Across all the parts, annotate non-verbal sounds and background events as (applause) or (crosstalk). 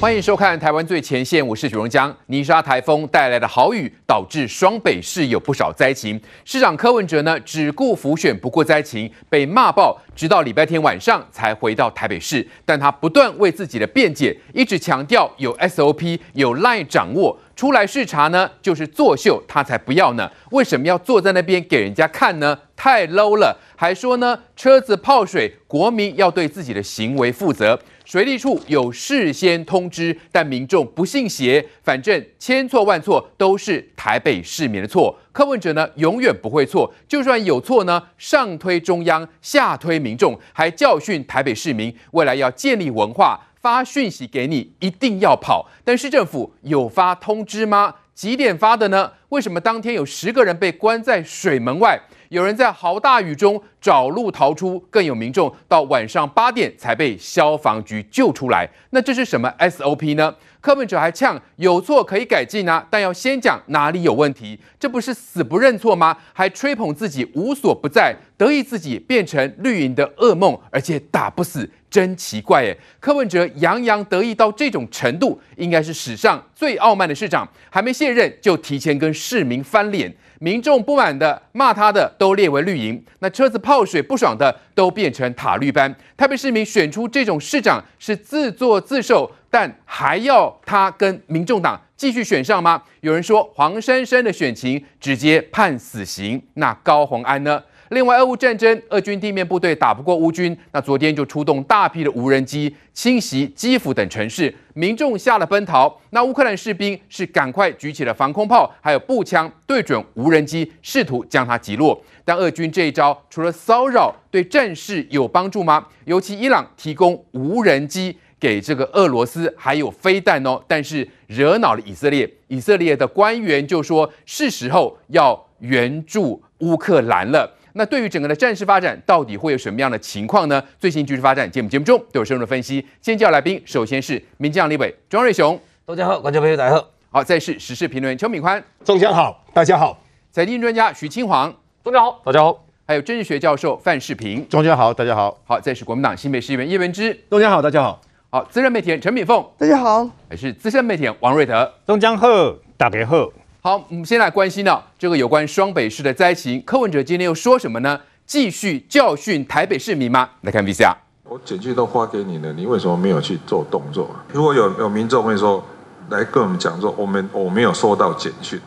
欢迎收看《台湾最前线》，我是许荣江。泥沙台风带来的豪雨，导致双北市有不少灾情。市长柯文哲呢，只顾浮选不顾灾情，被骂爆，直到礼拜天晚上才回到台北市。但他不断为自己的辩解，一直强调有 SOP，有 LINE 掌握。出来视察呢，就是作秀，他才不要呢。为什么要坐在那边给人家看呢？太 low 了。还说呢，车子泡水，国民要对自己的行为负责。水利处有事先通知，但民众不信邪，反正千错万错都是台北市民的错。柯文哲呢，永远不会错，就算有错呢，上推中央，下推民众，还教训台北市民，未来要建立文化，发讯息给你，一定要跑。但市政府有发通知吗？几点发的呢？为什么当天有十个人被关在水门外？有人在豪大雨中找路逃出，更有民众到晚上八点才被消防局救出来。那这是什么 SOP 呢？柯文哲还呛有错可以改进啊，但要先讲哪里有问题。这不是死不认错吗？还吹捧自己无所不在，得意自己变成绿营的噩梦，而且打不死，真奇怪耶！柯文哲洋洋得意到这种程度，应该是史上最傲慢的市长，还没卸任就提前跟市民翻脸。民众不满的、骂他的都列为绿营，那车子泡水不爽的都变成塔绿班。台北市民选出这种市长是自作自受，但还要他跟民众党继续选上吗？有人说黄珊珊的选情直接判死刑，那高虹安呢？另外，俄乌战争，俄军地面部队打不过乌军，那昨天就出动大批的无人机侵袭基辅等城市，民众吓了奔逃。那乌克兰士兵是赶快举起了防空炮，还有步枪对准无人机，试图将它击落。但俄军这一招除了骚扰，对战事有帮助吗？尤其伊朗提供无人机给这个俄罗斯，还有飞弹哦，但是惹恼了以色列。以色列的官员就说，是时候要援助乌克兰了。那对于整个的战事发展，到底会有什么样的情况呢？最新局势发展，节目节目中都有深入的分析。先介绍来宾，首先是民进党立委庄瑞雄，大家好，观众朋友大家好。好，再是时事评论员邱敏宽，中江好，大家好。财经专家徐清煌，中江好，大家好。还有政治学教授范世平，中江好，大家好。好，再是国民党新北市议员叶文之，中江好，大家好。好，资深媒体人陈敏凤，大家好。还是资深媒体人王瑞德，中江好，大家好。好，我们先来关心到这个有关双北市的灾情，柯文哲今天又说什么呢？继续教训台北市民吗？来看 VCR。我简讯都发给你了，你为什么没有去做动作？如果有有民众会说来跟我们讲说，我们我没有收到简讯，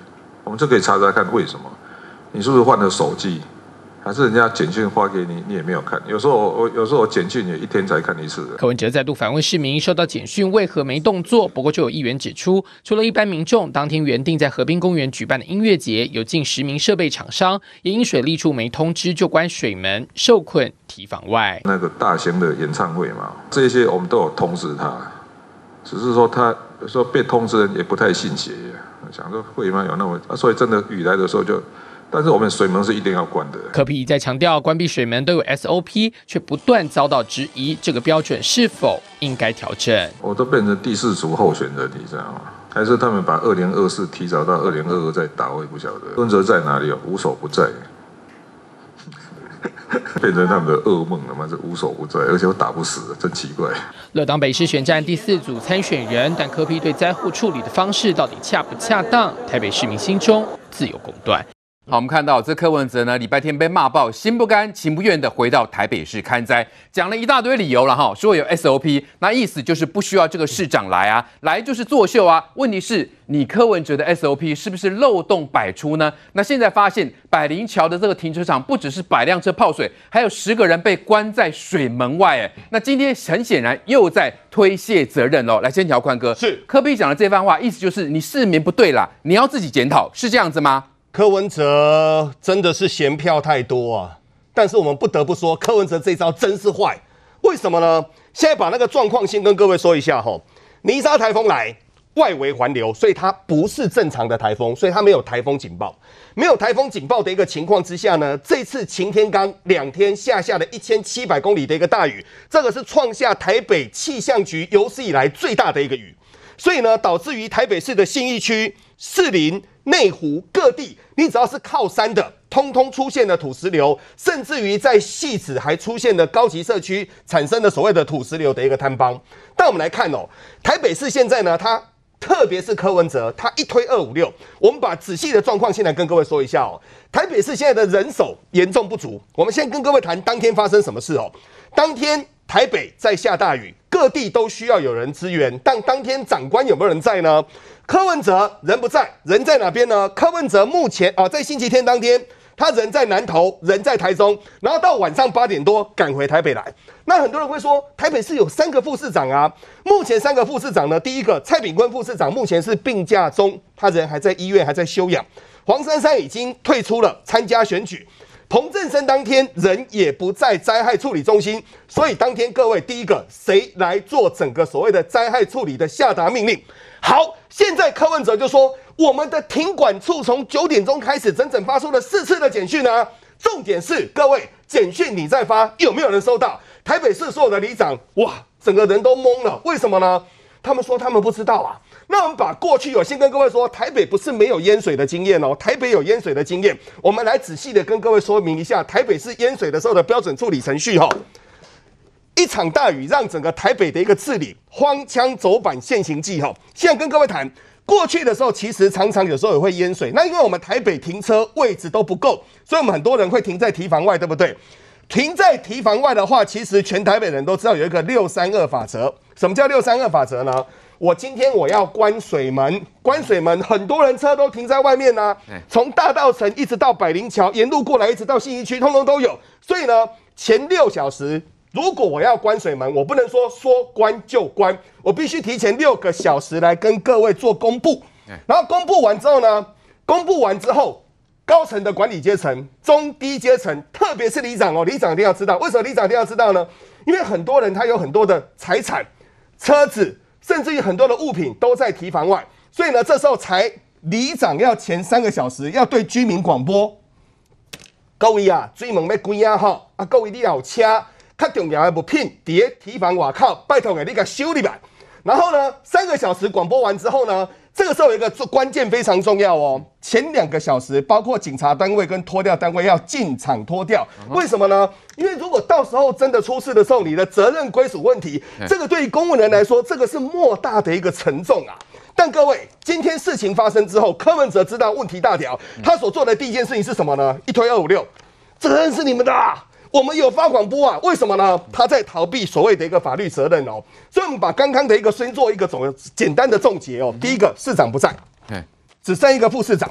我们就可以查查看为什么？你是不是换了手机？还是人家简讯发给你，你也没有看。有时候我我有时候我简讯也一天才看一次。柯文哲再度反问市民，收到简讯为何没动作？不过就有议员指出，除了一般民众，当天原定在河滨公园举办的音乐节，有近十名设备厂商也因水利处没通知就关水门，受困提防外。那个大型的演唱会嘛，这些我们都有通知他，只是说他有时候被通知人也不太信邪，想说会吗？有那么啊？所以真的雨来的时候就。但是我们水门是一定要关的。柯皮一再强调，关闭水门都有 SOP，却不断遭到质疑，这个标准是否应该调整？我都变成第四组候选人，你知道吗？还是他们把二零二四提早到二零二二再打？我也不晓得。柯文哲在哪里哦？无所不在，(laughs) 变成他们的噩梦了吗？这无所不在，而且我打不死，真奇怪。乐党北市选战第四组参选人，但柯批对灾后处理的方式到底恰不恰当？台北市民心中自有公断。好，我们看到这柯文哲呢，礼拜天被骂爆，心不甘情不愿的回到台北市看灾，讲了一大堆理由了哈，说有 SOP，那意思就是不需要这个市长来啊，来就是作秀啊。问题是，你柯文哲的 SOP 是不是漏洞百出呢？那现在发现百灵桥的这个停车场不只是百辆车泡水，还有十个人被关在水门外，哎，那今天很显然又在推卸责任喽。来，先条宽哥，是柯比讲的这番话，意思就是你市民不对啦，你要自己检讨，是这样子吗？柯文哲真的是嫌票太多啊！但是我们不得不说，柯文哲这招真是坏。为什么呢？现在把那个状况先跟各位说一下哈。泥沙台风来，外围环流，所以它不是正常的台风，所以它没有台风警报。没有台风警报的一个情况之下呢，这次晴天刚两天下下了一千七百公里的一个大雨，这个是创下台北气象局有史以来最大的一个雨。所以呢，导致于台北市的信义区、士林、内湖各地，你只要是靠山的，通通出现了土石流，甚至于在汐止还出现了高级社区产生了所谓的土石流的一个坍方。但我们来看哦，台北市现在呢，它特别是柯文哲，他一推二五六，我们把仔细的状况先来跟各位说一下哦。台北市现在的人手严重不足，我们先跟各位谈当天发生什么事哦。当天台北在下大雨，各地都需要有人支援，但当天长官有没有人在呢？柯文哲人不在，人在哪边呢？柯文哲目前啊，在星期天当天，他人在南投，人在台中，然后到晚上八点多赶回台北来。那很多人会说，台北市有三个副市长啊，目前三个副市长呢，第一个蔡炳坤副市长目前是病假中，他人还在医院还在休养。黄珊珊已经退出了参加选举，彭正生当天人也不在灾害处理中心，所以当天各位第一个谁来做整个所谓的灾害处理的下达命令？好，现在柯文哲就说，我们的停管处从九点钟开始，整整发出了四次的简讯呢。重点是，各位简讯你在发，有没有人收到？台北市所有的里长，哇，整个人都懵了。为什么呢？他们说他们不知道啊。那我们把过去有先跟各位说，台北不是没有淹水的经验哦，台北有淹水的经验。我们来仔细的跟各位说明一下，台北市淹水的时候的标准处理程序哈。一场大雨让整个台北的一个治理荒腔走板，现行记哈。现在跟各位谈，过去的时候其实常常有时候也会淹水。那因为我们台北停车位置都不够，所以我们很多人会停在堤防外，对不对？停在堤防外的话，其实全台北人都知道有一个六三二法则。什么叫六三二法则呢？我今天我要关水门，关水门，很多人车都停在外面呢、啊。从大道城一直到百灵桥，沿路过来一直到信义区，通通都有。所以呢，前六小时。如果我要关水门，我不能说说关就关，我必须提前六个小时来跟各位做公布。然后公布完之后呢，公布完之后，高层的管理阶层、中低阶层，特别是里长哦，里长一定要知道。为什么里长一定要知道呢？因为很多人他有很多的财产、车子，甚至于很多的物品都在提防外，所以呢，这时候才里长要前三个小时要对居民广播：各位啊，水门要关啊哈，啊各位你要车。较重要的物品，伫提防外靠，拜托给你个修理吧。然后呢，三个小时广播完之后呢，这个时候有一个关键非常重要哦。前两个小时，包括警察单位跟脱掉单位要进场脱掉。为什么呢？因为如果到时候真的出事的时候，你的责任归属问题，这个对于公务人来说，这个是莫大的一个沉重啊。但各位，今天事情发生之后，柯文哲知道问题大条，他所做的第一件事情是什么呢？一推二五六，责任是你们的啊。我们有发广播啊？为什么呢？他在逃避所谓的一个法律责任哦。所以，我们把刚刚的一个先做一个总简单的总结哦。第一个，市长不在，只剩一个副市长。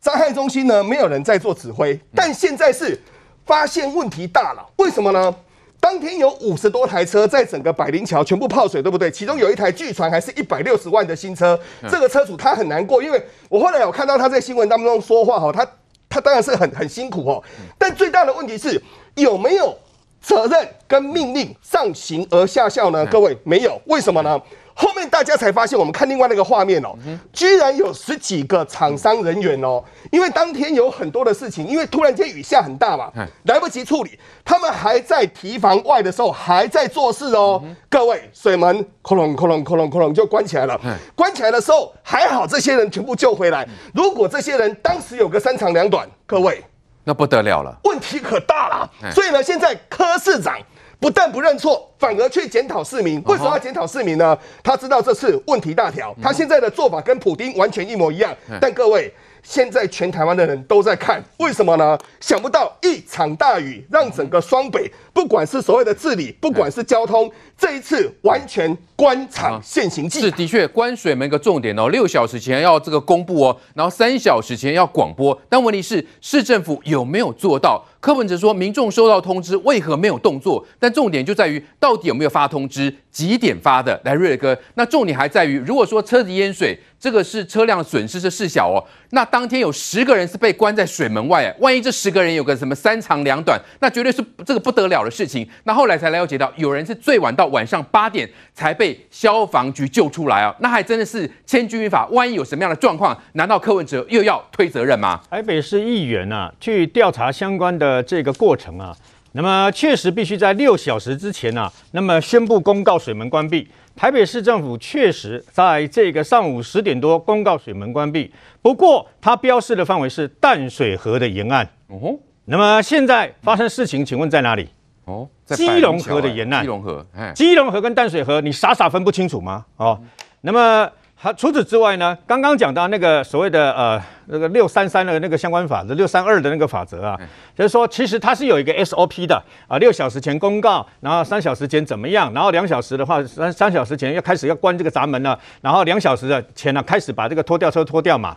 灾害中心呢，没有人在做指挥。但现在是发现问题大了，为什么呢？当天有五十多台车在整个百灵桥全部泡水，对不对？其中有一台据传还是一百六十万的新车。这个车主他很难过，因为我后来有看到他在新闻当中说话哈，他他当然是很很辛苦哦。但最大的问题是。有没有责任跟命令上行而下效呢？各位没有，为什么呢？后面大家才发现，我们看另外那个画面哦，居然有十几个厂商人员哦，因为当天有很多的事情，因为突然间雨下很大嘛，来不及处理，他们还在提防外的时候还在做事哦。各位，水门哐隆哐隆哐隆哐隆就关起来了，关起来的时候还好，这些人全部救回来。如果这些人当时有个三长两短，各位。那不得了了，问题可大了。所以呢，现在柯市长不但不认错，反而去检讨市民。为什么要检讨市民呢？他知道这次问题大条，他现在的做法跟普丁完全一模一样。但各位，现在全台湾的人都在看，为什么呢？想不到一场大雨让整个双北，不管是所谓的治理，不管是交通，这一次完全官场现形记。是的确，关水门一个重点哦，六小时前要这个公布哦，然后三小时前要广播。但问题是，市政府有没有做到？柯文哲说，民众收到通知，为何没有动作？但重点就在于，到底有没有发通知？几点发的？来，瑞哥，那重点还在于，如果说车子淹水，这个是车辆损失是事小哦。那当天有十个人是被关在水门外，万一这十个人有个什么三长两短，那绝对是这个不得了的事情。那后来才了解到，有人是最晚到晚上八点才被消防局救出来啊。那还真的是千钧一发，万一有什么样的状况，难道柯文哲又要推责任吗？台北市议员啊，去调查相关的这个过程啊。那么确实必须在六小时之前啊，那么宣布公告水门关闭。台北市政府确实在这个上午十点多公告水门关闭，不过它标示的范围是淡水河的沿岸。哦，那么现在发生事情，请问在哪里？哦，基隆河的沿岸。基隆河，基隆河跟淡水河，你傻傻分不清楚吗？哦，那么。好，除此之外呢，刚刚讲到那个所谓的呃那个六三三的那个相关法则，六三二的那个法则啊，就是说其实它是有一个 SOP 的啊，六小时前公告，然后三小时前怎么样，然后两小时的话三三小时前要开始要关这个闸门了，然后两小时的前呢开始把这个拖吊车拖掉嘛。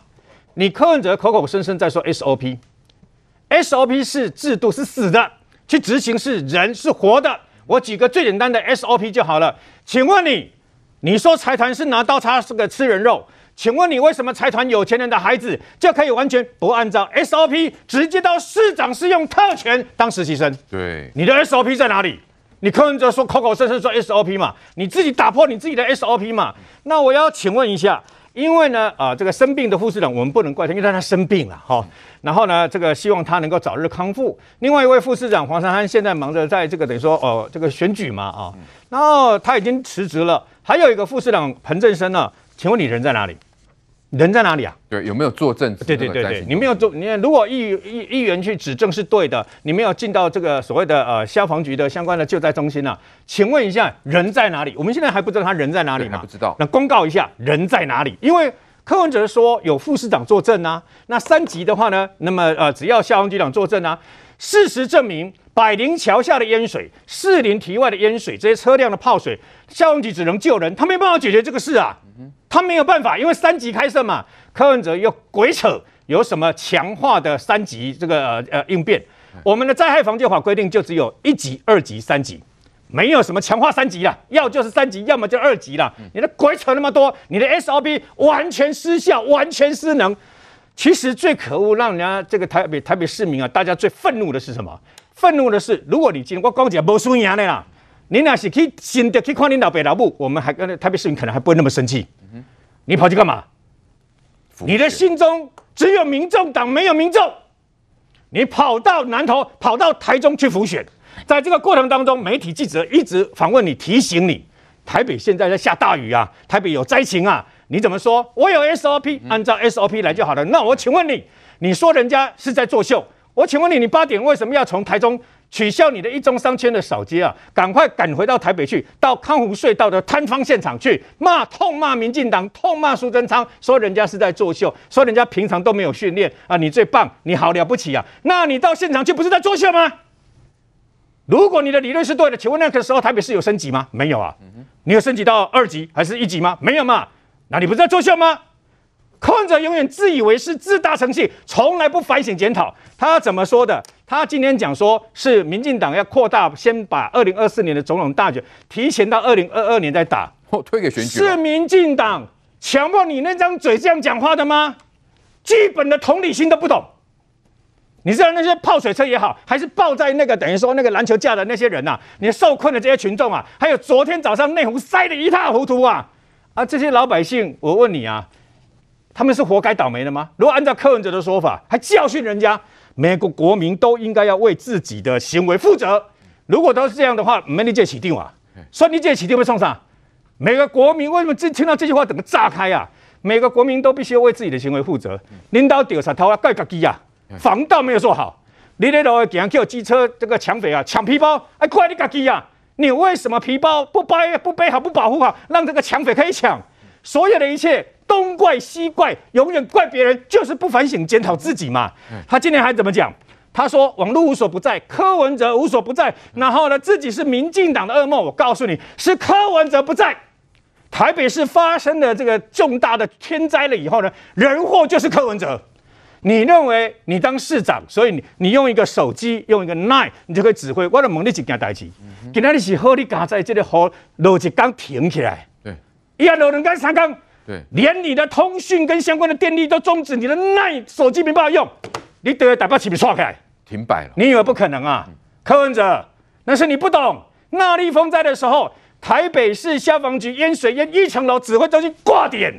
你柯文哲口口声声在说 SOP，SOP 是制度是死的，去执行是人是活的。我举个最简单的 SOP 就好了，请问你。你说财团是拿刀叉是个吃人肉，请问你为什么财团有钱人的孩子就可以完全不按照 SOP 直接到市长是用特权当实习生？对，你的 SOP 在哪里？你柯文哲说口口声声说 SOP 嘛，你自己打破你自己的 SOP 嘛？那我要请问一下。因为呢，啊，这个生病的副市长我们不能怪他，因为他生病了哈。然后呢，这个希望他能够早日康复。另外一位副市长黄珊珊现在忙着在这个等于说哦，这个选举嘛啊，然后他已经辞职了。还有一个副市长彭振生呢，请问你人在哪里？人在哪里啊？对，有没有作证？对对对对，你没有做，你如果议议议员去指证是对的，你没有进到这个所谓的呃消防局的相关的救灾中心呢、啊？请问一下，人在哪里？我们现在还不知道他人在哪里吗？不知道。那公告一下人在哪里？因为柯文哲说有副市长作证啊，那三级的话呢，那么呃只要消防局长作证啊，事实证明百灵桥下的淹水、士林堤外的淹水，这些车辆的泡水，消防局只能救人，他没办法解决这个事啊。他没有办法，因为三级开设嘛。柯文哲又鬼扯，有什么强化的三级这个呃呃应变？我们的灾害防救法规定就只有一级、二级、三级，没有什么强化三级了，要就是三级，要么就二级了。你的鬼扯那么多，你的 SOP 完全失效，完全失能。其实最可恶，让人家这个台北台北市民啊，大家最愤怒的是什么？愤怒的是，如果你今天我光讲没输赢的啦，你那是去新的去看你老北老母，我们还跟台北市民可能还不会那么生气。你跑去干嘛？你的心中只有民众党，没有民众。你跑到南投，跑到台中去浮选，在这个过程当中，媒体记者一直访问你，提醒你，台北现在在下大雨啊，台北有灾情啊，你怎么说？我有 SOP，按照 SOP 来就好了。那我请问你，你说人家是在作秀，我请问你，你八点为什么要从台中？取消你的一中商圈的扫街啊！赶快赶回到台北去，到康湖隧道的坍方现场去骂、痛骂民进党，痛骂苏贞昌，说人家是在作秀，说人家平常都没有训练啊！你最棒，你好了不起啊！那你到现场去不是在作秀吗？如果你的理论是对的，请问那个时候台北市有升级吗？没有啊！你有升级到二级还是一级吗？没有嘛？那你不是在作秀吗？柯文哲永远自以为是、自大成性，从来不反省检讨。他怎么说的？他今天讲说是民进党要扩大，先把二零二四年的总统大选提前到二零二二年再打，哦，推给选举。是民进党强迫你那张嘴这样讲话的吗？基本的同理心都不懂。你知道那些泡水车也好，还是抱在那个等于说那个篮球架的那些人呐、啊？你受困的这些群众啊，还有昨天早上内湖塞得一塌糊涂啊！啊，这些老百姓，我问你啊。他们是活该倒霉的吗？如果按照柯文哲的说法，还教训人家，每个国民都应该要为自己的行为负责。如果都是这样的话，没你这起定啊？说你这起定会送上？每个国民为什么听听到这句话整个炸开啊？每个国民都必须要为自己的行为负责。领导丢石头啊，盖个机啊，防盗没有做好。你那头竟然叫机车这个抢匪啊，抢皮包，哎，快你个机啊！你为什么皮包不背不背好不保护好，让这个抢匪可以抢？所有的一切。东怪西怪，永远怪别人，就是不反省检讨自己嘛。他今天还怎么讲？他说网络无所不在，柯文哲无所不在。然后呢，自己是民进党的噩梦。我告诉你，是柯文哲不在。台北市发生了这个重大的天灾了以后呢，人祸就是柯文哲。你认为你当市长，所以你你用一个手机，用一个 Line，你就可以指挥。我的问你几件代志？今天你是好，你赶在这里好，落一缸停起来。对，一下落两缸三缸。对，连你的通讯跟相关的电力都终止，你的那手机没办法用，你得打不起笔刷开，停摆了。你以为不可能啊？嗯、柯文哲，那是你不懂。那莉风灾的时候，台北市消防局淹水淹一层楼，指挥中心挂点，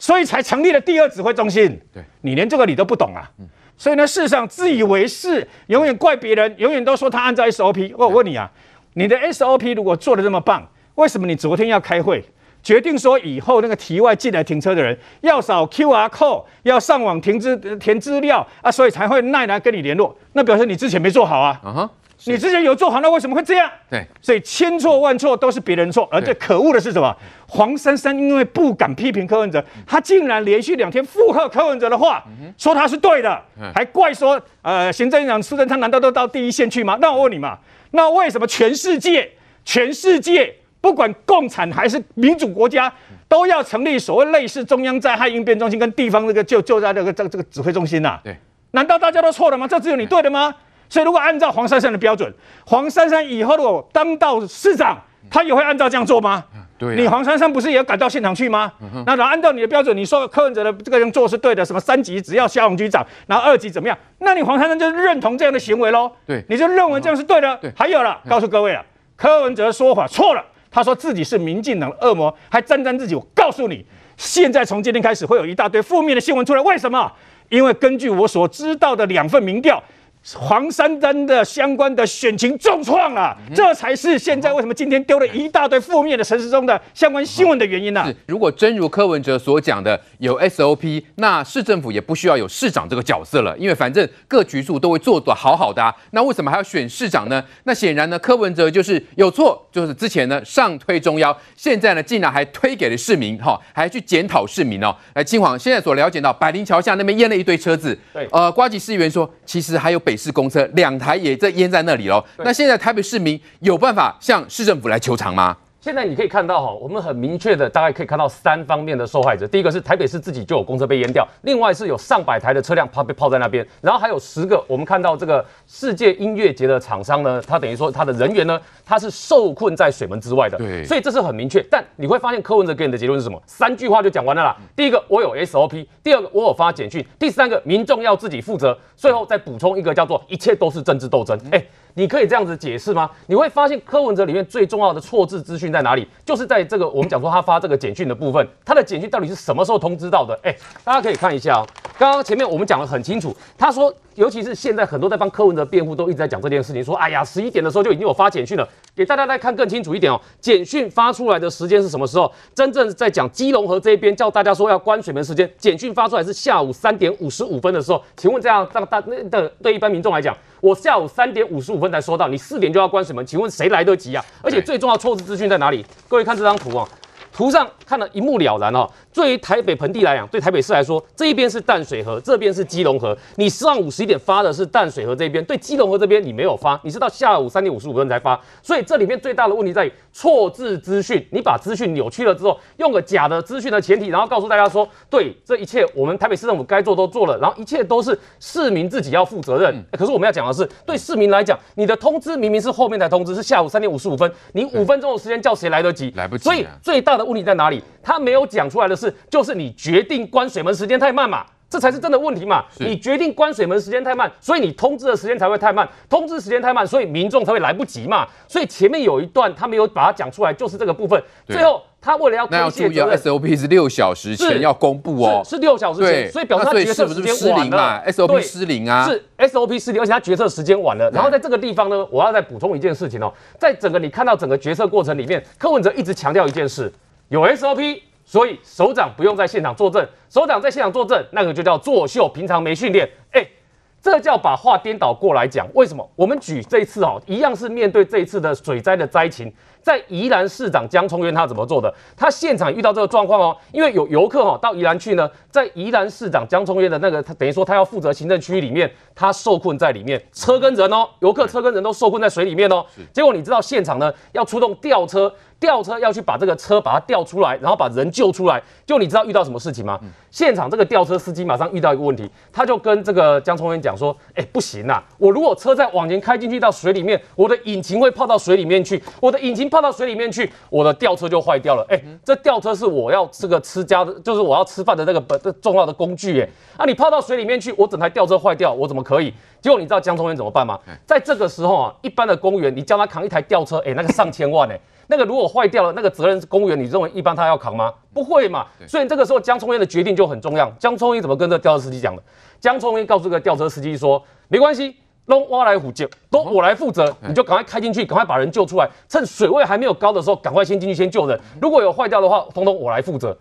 所以才成立了第二指挥中心。对，你连这个你都不懂啊？嗯、所以呢，事实上自以为是，永远怪别人，永远都说他按照 SOP。我问你啊，你的 SOP 如果做的这么棒？为什么你昨天要开会，决定说以后那个题外进来停车的人要扫 QR code，要上网填资填资料啊，所以才会耐来跟你联络，那表示你之前没做好啊。你之前有做好，那为什么会这样？对，所以千错万错都是别人错，而最可恶的是什么？黄珊珊因为不敢批评柯文哲，他竟然连续两天附和柯文哲的话，说他是对的，还怪说呃行政院长苏贞昌难道都到第一线去吗？那我问你嘛，那为什么全世界全世界不管共产还是民主国家都要成立所谓类似中央灾害应变中心跟地方这个救救灾这个这个这个指挥中心呐、啊？对，难道大家都错了吗？这只有你对的吗？所以如果按照黄珊珊的标准，黄珊珊以后如果当到市长，他也会按照这样做吗？对，你黄珊珊不是也要赶到现场去吗？那然后按照你的标准，你说柯文哲的这个人做是对的，什么三级只要消防局长，然后二级怎么样？那你黄珊珊就认同这样的行为喽？对，你就认为这样是对的。对，还有了，告诉各位了，柯文哲的说法错了，他说自己是民进党的恶魔，还沾沾自喜。我告诉你，现在从今天开始会有一大堆负面的新闻出来，为什么？因为根据我所知道的两份民调。黄珊珊的相关的选情重创啊，这才是现在为什么今天丢了一大堆负面的陈时中的相关新闻的原因呢、啊？如果真如柯文哲所讲的有 SOP，那市政府也不需要有市长这个角色了，因为反正各局处都会做得好好的啊。那为什么还要选市长呢？那显然呢，柯文哲就是有错，就是之前呢上推中央，现在呢竟然还推给了市民，哈，还去检讨市民哦。来，清黄现在所了解到，百灵桥下那边淹了一堆车子，对，呃，瓜吉市议员说，其实还有。北市公车两台也在淹在那里喽。那现在台北市民有办法向市政府来求偿吗？现在你可以看到哈，我们很明确的，大概可以看到三方面的受害者。第一个是台北市自己就有公车被淹掉，另外是有上百台的车辆泡被泡在那边，然后还有十个我们看到这个世界音乐节的厂商呢，他等于说他的人员呢，他是受困在水门之外的。对，所以这是很明确。但你会发现柯文哲给你的结论是什么？三句话就讲完了啦。第一个，我有 SOP；第二个，我有发简讯；第三个，民众要自己负责。最后再补充一个叫做一切都是政治斗争。哎。你可以这样子解释吗？你会发现柯文哲里面最重要的错字资讯在哪里？就是在这个我们讲说他发这个简讯的部分，他的简讯到底是什么时候通知到的？哎，大家可以看一下哦。刚刚前面我们讲的很清楚，他说，尤其是现在很多在帮柯文哲辩护，都一直在讲这件事情，说，哎呀，十一点的时候就已经有发简讯了。给大家再看更清楚一点哦，简讯发出来的时间是什么时候？真正在讲基隆河这一边叫大家说要关水门时间，简讯发出来是下午三点五十五分的时候。请问这样让大那的对一般民众来讲，我下午三点五十五分才收到，你四点就要关水门，请问谁来得及啊？而且最重要错字资讯在哪里？各位看这张图啊。图上看得一目了然哦。对于台北盆地来讲，对台北市来说，这一边是淡水河，这边是基隆河。你上午十一点发的是淡水河这边，对基隆河这边你没有发，你是到下午三点五十五分才发。所以这里面最大的问题在于错字资讯，你把资讯扭曲了之后，用个假的资讯的前提，然后告诉大家说，对这一切我们台北市政府该做都做了，然后一切都是市民自己要负责任。嗯、可是我们要讲的是，对市民来讲，你的通知明明是后面才通知，是下午三点五十五分，你五分钟的时间叫谁来得及？来不及。所以最大的问题在哪里？他没有讲出来的是，就是你决定关水门时间太慢嘛，这才是真的问题嘛。你决定关水门时间太慢，所以你通知的时间才会太慢，通知时间太慢，所以民众才会来不及嘛。所以前面有一段他没有把它讲出来，就是这个部分。最后他为了要推卸责任，SOP 是六小时前要公布哦，是六小时前，所以表示他决策时间晚了，SOP 失灵啊，是 SOP 失灵，而且他决策时间晚了。然后在这个地方呢，我要再补充一件事情哦，在整个你看到整个决策过程里面，柯文哲一直强调一件事。有 SOP，所以首长不用在现场作证。首长在现场作证，那个就叫作秀，平常没训练。哎，这叫把话颠倒过来讲。为什么？我们举这一次哦，一样是面对这一次的水灾的灾情。在宜兰市长江聪渊他怎么做的？他现场遇到这个状况哦，因为有游客哦到宜兰去呢，在宜兰市长江聪渊的那个，他等于说他要负责行政区域里面，他受困在里面，车跟人哦，游客车跟人都受困在水里面哦。结果你知道现场呢要出动吊车，吊车要去把这个车把它吊出来，然后把人救出来。就你知道遇到什么事情吗？现场这个吊车司机马上遇到一个问题，他就跟这个江聪渊讲说：“哎，不行啊，我如果车再往前开进去到水里面，我的引擎会泡到水里面去，我的引擎。”泡到水里面去，我的吊车就坏掉了。哎、欸，这吊车是我要这个吃家的，就是我要吃饭的那个本这重要的工具。哎，啊，你泡到水里面去，我整台吊车坏掉，我怎么可以？结果你知道江聪渊怎么办吗？在这个时候啊，一般的公务员，你叫他扛一台吊车，哎、欸，那个上千万，哎，那个如果坏掉了，那个责任是公务员，你认为一般他要扛吗？不会嘛。所以这个时候江聪渊的决定就很重要。江聪渊怎么跟这个吊车司机讲的？江聪渊告诉这个吊车司机说，没关系。都挖来虎救，都我来负责，你就赶快开进去，赶快把人救出来，趁水位还没有高的时候，赶快先进去先救人。如果有坏掉的话，通通我来负责。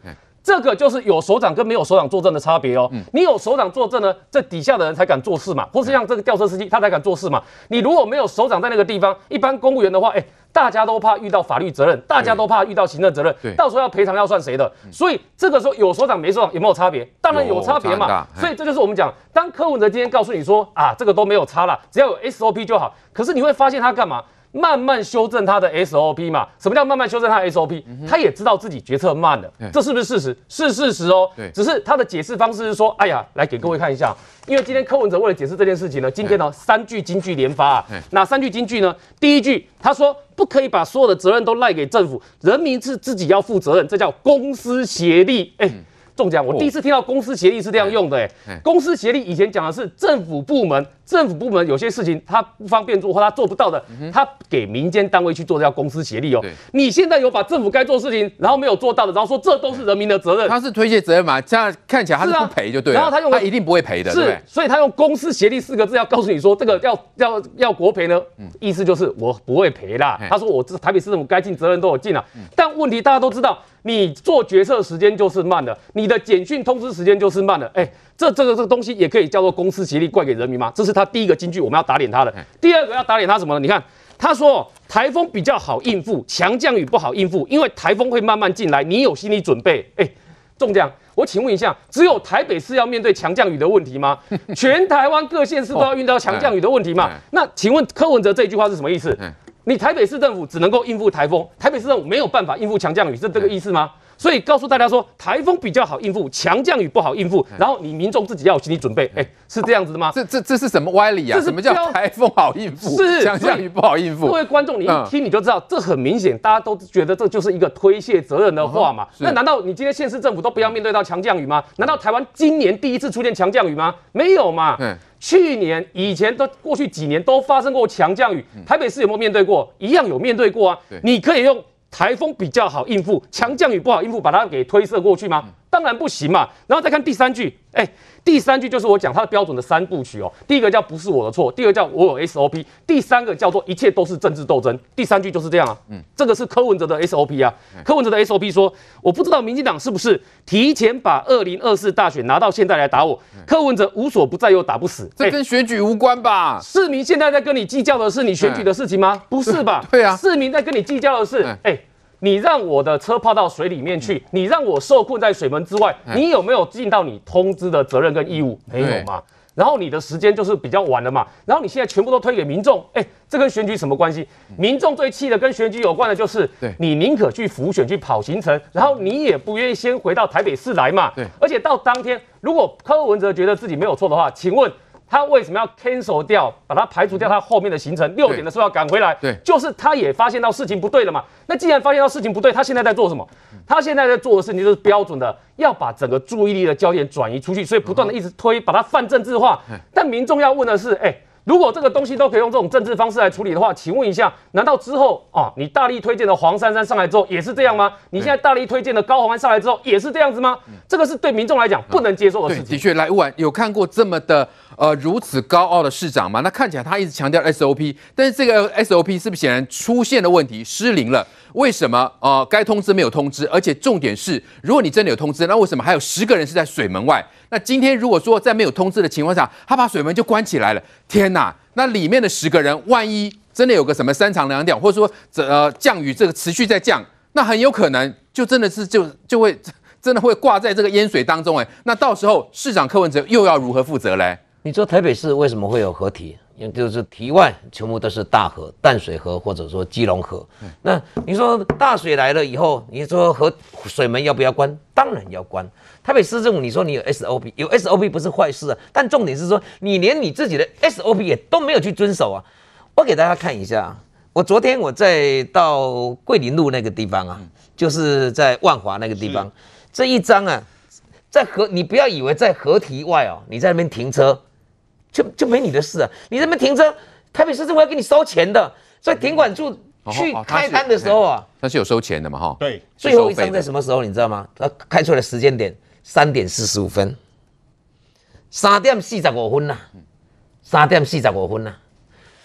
这个就是有首长跟没有首长坐镇的差别哦。你有首长坐镇呢，这底下的人才敢做事嘛，或是像这个吊车司机他才敢做事嘛。你如果没有首长在那个地方，一般公务员的话，哎，大家都怕遇到法律责任，大家都怕遇到行政责任，到时候要赔偿要算谁的？所以这个时候有首长没首长有没有差别？当然有差别嘛。所以这就是我们讲，当柯文哲今天告诉你说啊，这个都没有差了，只要有 SOP 就好。可是你会发现他干嘛？慢慢修正他的 SOP 嘛？什么叫慢慢修正他的 SOP？、嗯、他也知道自己决策慢了，这是不是事实？是事实哦。对，只是他的解释方式是说，哎呀，来给各位看一下，因为今天柯文哲为了解释这件事情呢，今天呢三句金句连发啊。哪三句金句呢？第一句他说不可以把所有的责任都赖给政府，人民是自己要负责任，这叫公私协力。哎。中奖！我第一次听到公私协力是这样用的，欸，哎，公私协力以前讲的是政府部门，政府部门有些事情他不方便做或他做不到的，他给民间单位去做，叫公私协力哦。你现在有把政府该做事情，然后没有做到的，然后说这都是人民的责任，他是推卸责任嘛？这样看起来他是不赔就对了。然后他用他一定不会赔的，是，所以他用公私协力四个字要告诉你说，这个要要要国赔呢，意思就是我不会赔啦。他说我这台北市政府该尽责任都有尽了，但问题大家都知道。你做决策时间就是慢的，你的简讯通知时间就是慢的，哎、欸，这这个这个东西也可以叫做公私协力怪给人民吗？这是他第一个金句，我们要打脸他的。第二个要打脸他什么呢？你看，他说台风比较好应付，强降雨不好应付，因为台风会慢慢进来，你有心理准备。哎、欸，中奖，我请问一下，只有台北市要面对强降雨的问题吗？(laughs) 全台湾各县市都要遇到强降雨的问题吗？那请问柯文哲这句话是什么意思？你台北市政府只能够应付台风，台北市政府没有办法应付强降雨，是这个意思吗？所以告诉大家说，台风比较好应付，强降雨不好应付，然后你民众自己要有心理准备。哎，是这样子的吗？这这这是什么歪理啊？什么叫台风好应付？是强降雨不好应付？各位观众，你一听你就知道，这很明显，大家都觉得这就是一个推卸责任的话嘛。那难道你今天县市政府都不要面对到强降雨吗？难道台湾今年第一次出现强降雨吗？没有嘛。去年以前都过去几年都发生过强降雨，台北市有没有面对过？一样有面对过啊。你可以用台风比较好应付，强降雨不好应付，把它给推射过去吗？当然不行嘛。然后再看第三句，哎。第三句就是我讲他的标准的三部曲哦。第一个叫不是我的错，第二个叫我有 SOP，第三个叫做一切都是政治斗争。第三句就是这样啊，嗯，这个是柯文哲的 SOP 啊。柯文哲的 SOP 说，我不知道民进党是不是提前把二零二四大选拿到现在来打我。柯文哲无所不在又打不死，这跟选举无关吧？市民现在在跟你计较的是你选举的事情吗？不是吧？(laughs) 对啊，市民在跟你计较的是，哎。你让我的车泡到水里面去，你让我受困在水门之外，你有没有尽到你通知的责任跟义务？没有嘛？然后你的时间就是比较晚了嘛？然后你现在全部都推给民众，哎，这跟选举什么关系？民众最气的跟选举有关的就是，你宁可去浮选去跑行程，然后你也不愿意先回到台北市来嘛？对，而且到当天，如果柯文哲觉得自己没有错的话，请问。他为什么要 cancel 掉，把他排除掉他后面的行程？六点的时候要赶回来，对，就是他也发现到事情不对了嘛。那既然发现到事情不对，他现在在做什么？他现在在做的事情就是标准的要把整个注意力的焦点转移出去，所以不断的一直推，把它泛政治化。但民众要问的是，哎。如果这个东西都可以用这种政治方式来处理的话，请问一下，难道之后啊，你大力推荐的黄珊珊上来之后也是这样吗？你现在大力推荐的高虹安上来之后也是这样子吗？这个是对民众来讲不能接受的事情。的确，来晚有看过这么的呃如此高傲的市长吗？那看起来他一直强调 SOP，但是这个 SOP 是不是显然出现了问题，失灵了？为什么？呃，该通知没有通知，而且重点是，如果你真的有通知，那为什么还有十个人是在水门外？那今天如果说在没有通知的情况下，他把水门就关起来了，天哪！那里面的十个人，万一真的有个什么三长两短，或者说这呃降雨这个持续在降，那很有可能就真的是就就会真的会挂在这个淹水当中哎。那到时候市长柯文哲又要如何负责嘞？你说台北市为什么会有河堤？因为就是堤外全部都是大河，淡水河或者说基隆河。那你说大水来了以后，你说河水门要不要关？当然要关。台北市政府，你说你有 SOP，有 SOP 不是坏事啊。但重点是说，你连你自己的 SOP 也都没有去遵守啊。我给大家看一下，我昨天我在到桂林路那个地方啊，就是在万华那个地方，这一张啊，在河，你不要以为在河堤外哦，你在那边停车。就就没你的事啊！你这边停车，台北市政府要给你收钱的，所以停管处去开单的时候啊，他是有收钱的嘛？哈，对。最后一张在什么时候？你知道吗？他开出来的时间点三点四十五分，三点四十五分呐，三点四十五分啊。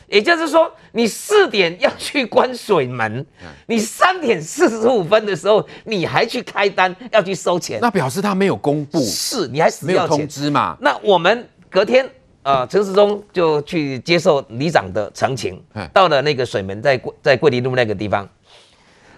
也就是说，你四点要去关水门，你三点四十五分的时候，你还去开单要去收钱，那表示他没有公布，是你还死要钱，没有通知嘛？那我们隔天，呃，陈时中就去接受里长的澄清，到了那个水门在桂在桂林路那个地方，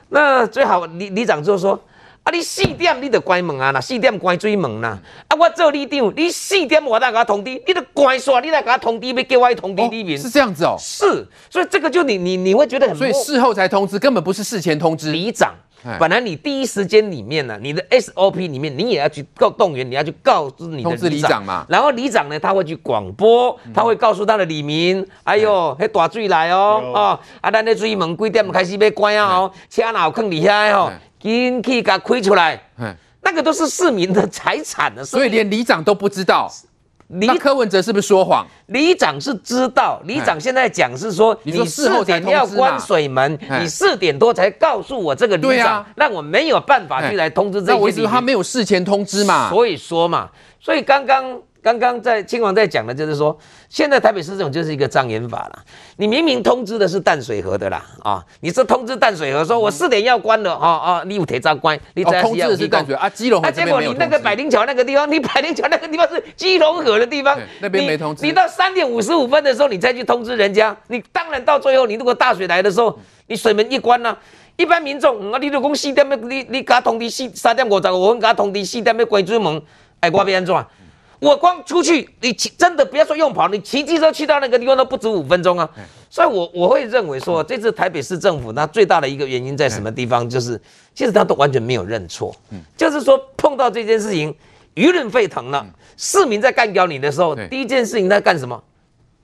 那最好里里长就说。啊！你四点你得关门啊！那四点关水门呐！啊！我做里长，你四点我再给他通知，你就关煞，你再给他通知，要给我通知里面、哦。是这样子哦。是，所以这个就你你你会觉得很。所以事后才通知，根本不是事前通知。里长，本来你第一时间里面呢、啊，你的 SOP 里面你也要去告动员，你要去告知你的通知里长嘛。然后里长呢，他会去广播，他会告诉他的里民，哎呦，那大水来哦，哦，啊，咱的水门几点开始要关啊？哦，车哪有坑底下哦。紧去给它亏出来，那个都是市民的财产的，所以连里长都不知道。那柯文哲是不是说谎？里长是知道，里长现在讲是说，你四点要关水门，你四点多才告诉我这个里长，让我没有办法去来通知这些。那我意思他没有事前通知嘛？所以说嘛，所以刚刚。刚刚在亲王在讲的，就是说，现在台北市政府就是一个障眼法了。你明明通知的是淡水河的啦，啊，你是通知淡水河，说我四点要关了，啊啊，你有铁闸关，你这样通知的是淡水啊，基隆河，结果你那个百灵桥那个地方，(laughs) 你百灵桥那个地方是基隆河的地方，那边没通知。你到三点五十五分的时候，你再去通知人家，你当然到最后，你如果大水来的时候，你水门一关呢，一般民众啊，你如果四点要你你给他通知四三点五十五分给他通知四点要关水门，哎，我要安怎？我光出去，你骑真的不要说用跑，你骑机车去到那个地方都不止五分钟啊。所以我，我我会认为说，这次台北市政府那最大的一个原因在什么地方？就是其实他都完全没有认错，就是说碰到这件事情，舆论沸腾了，市民在干掉你的时候，第一件事情在干什么？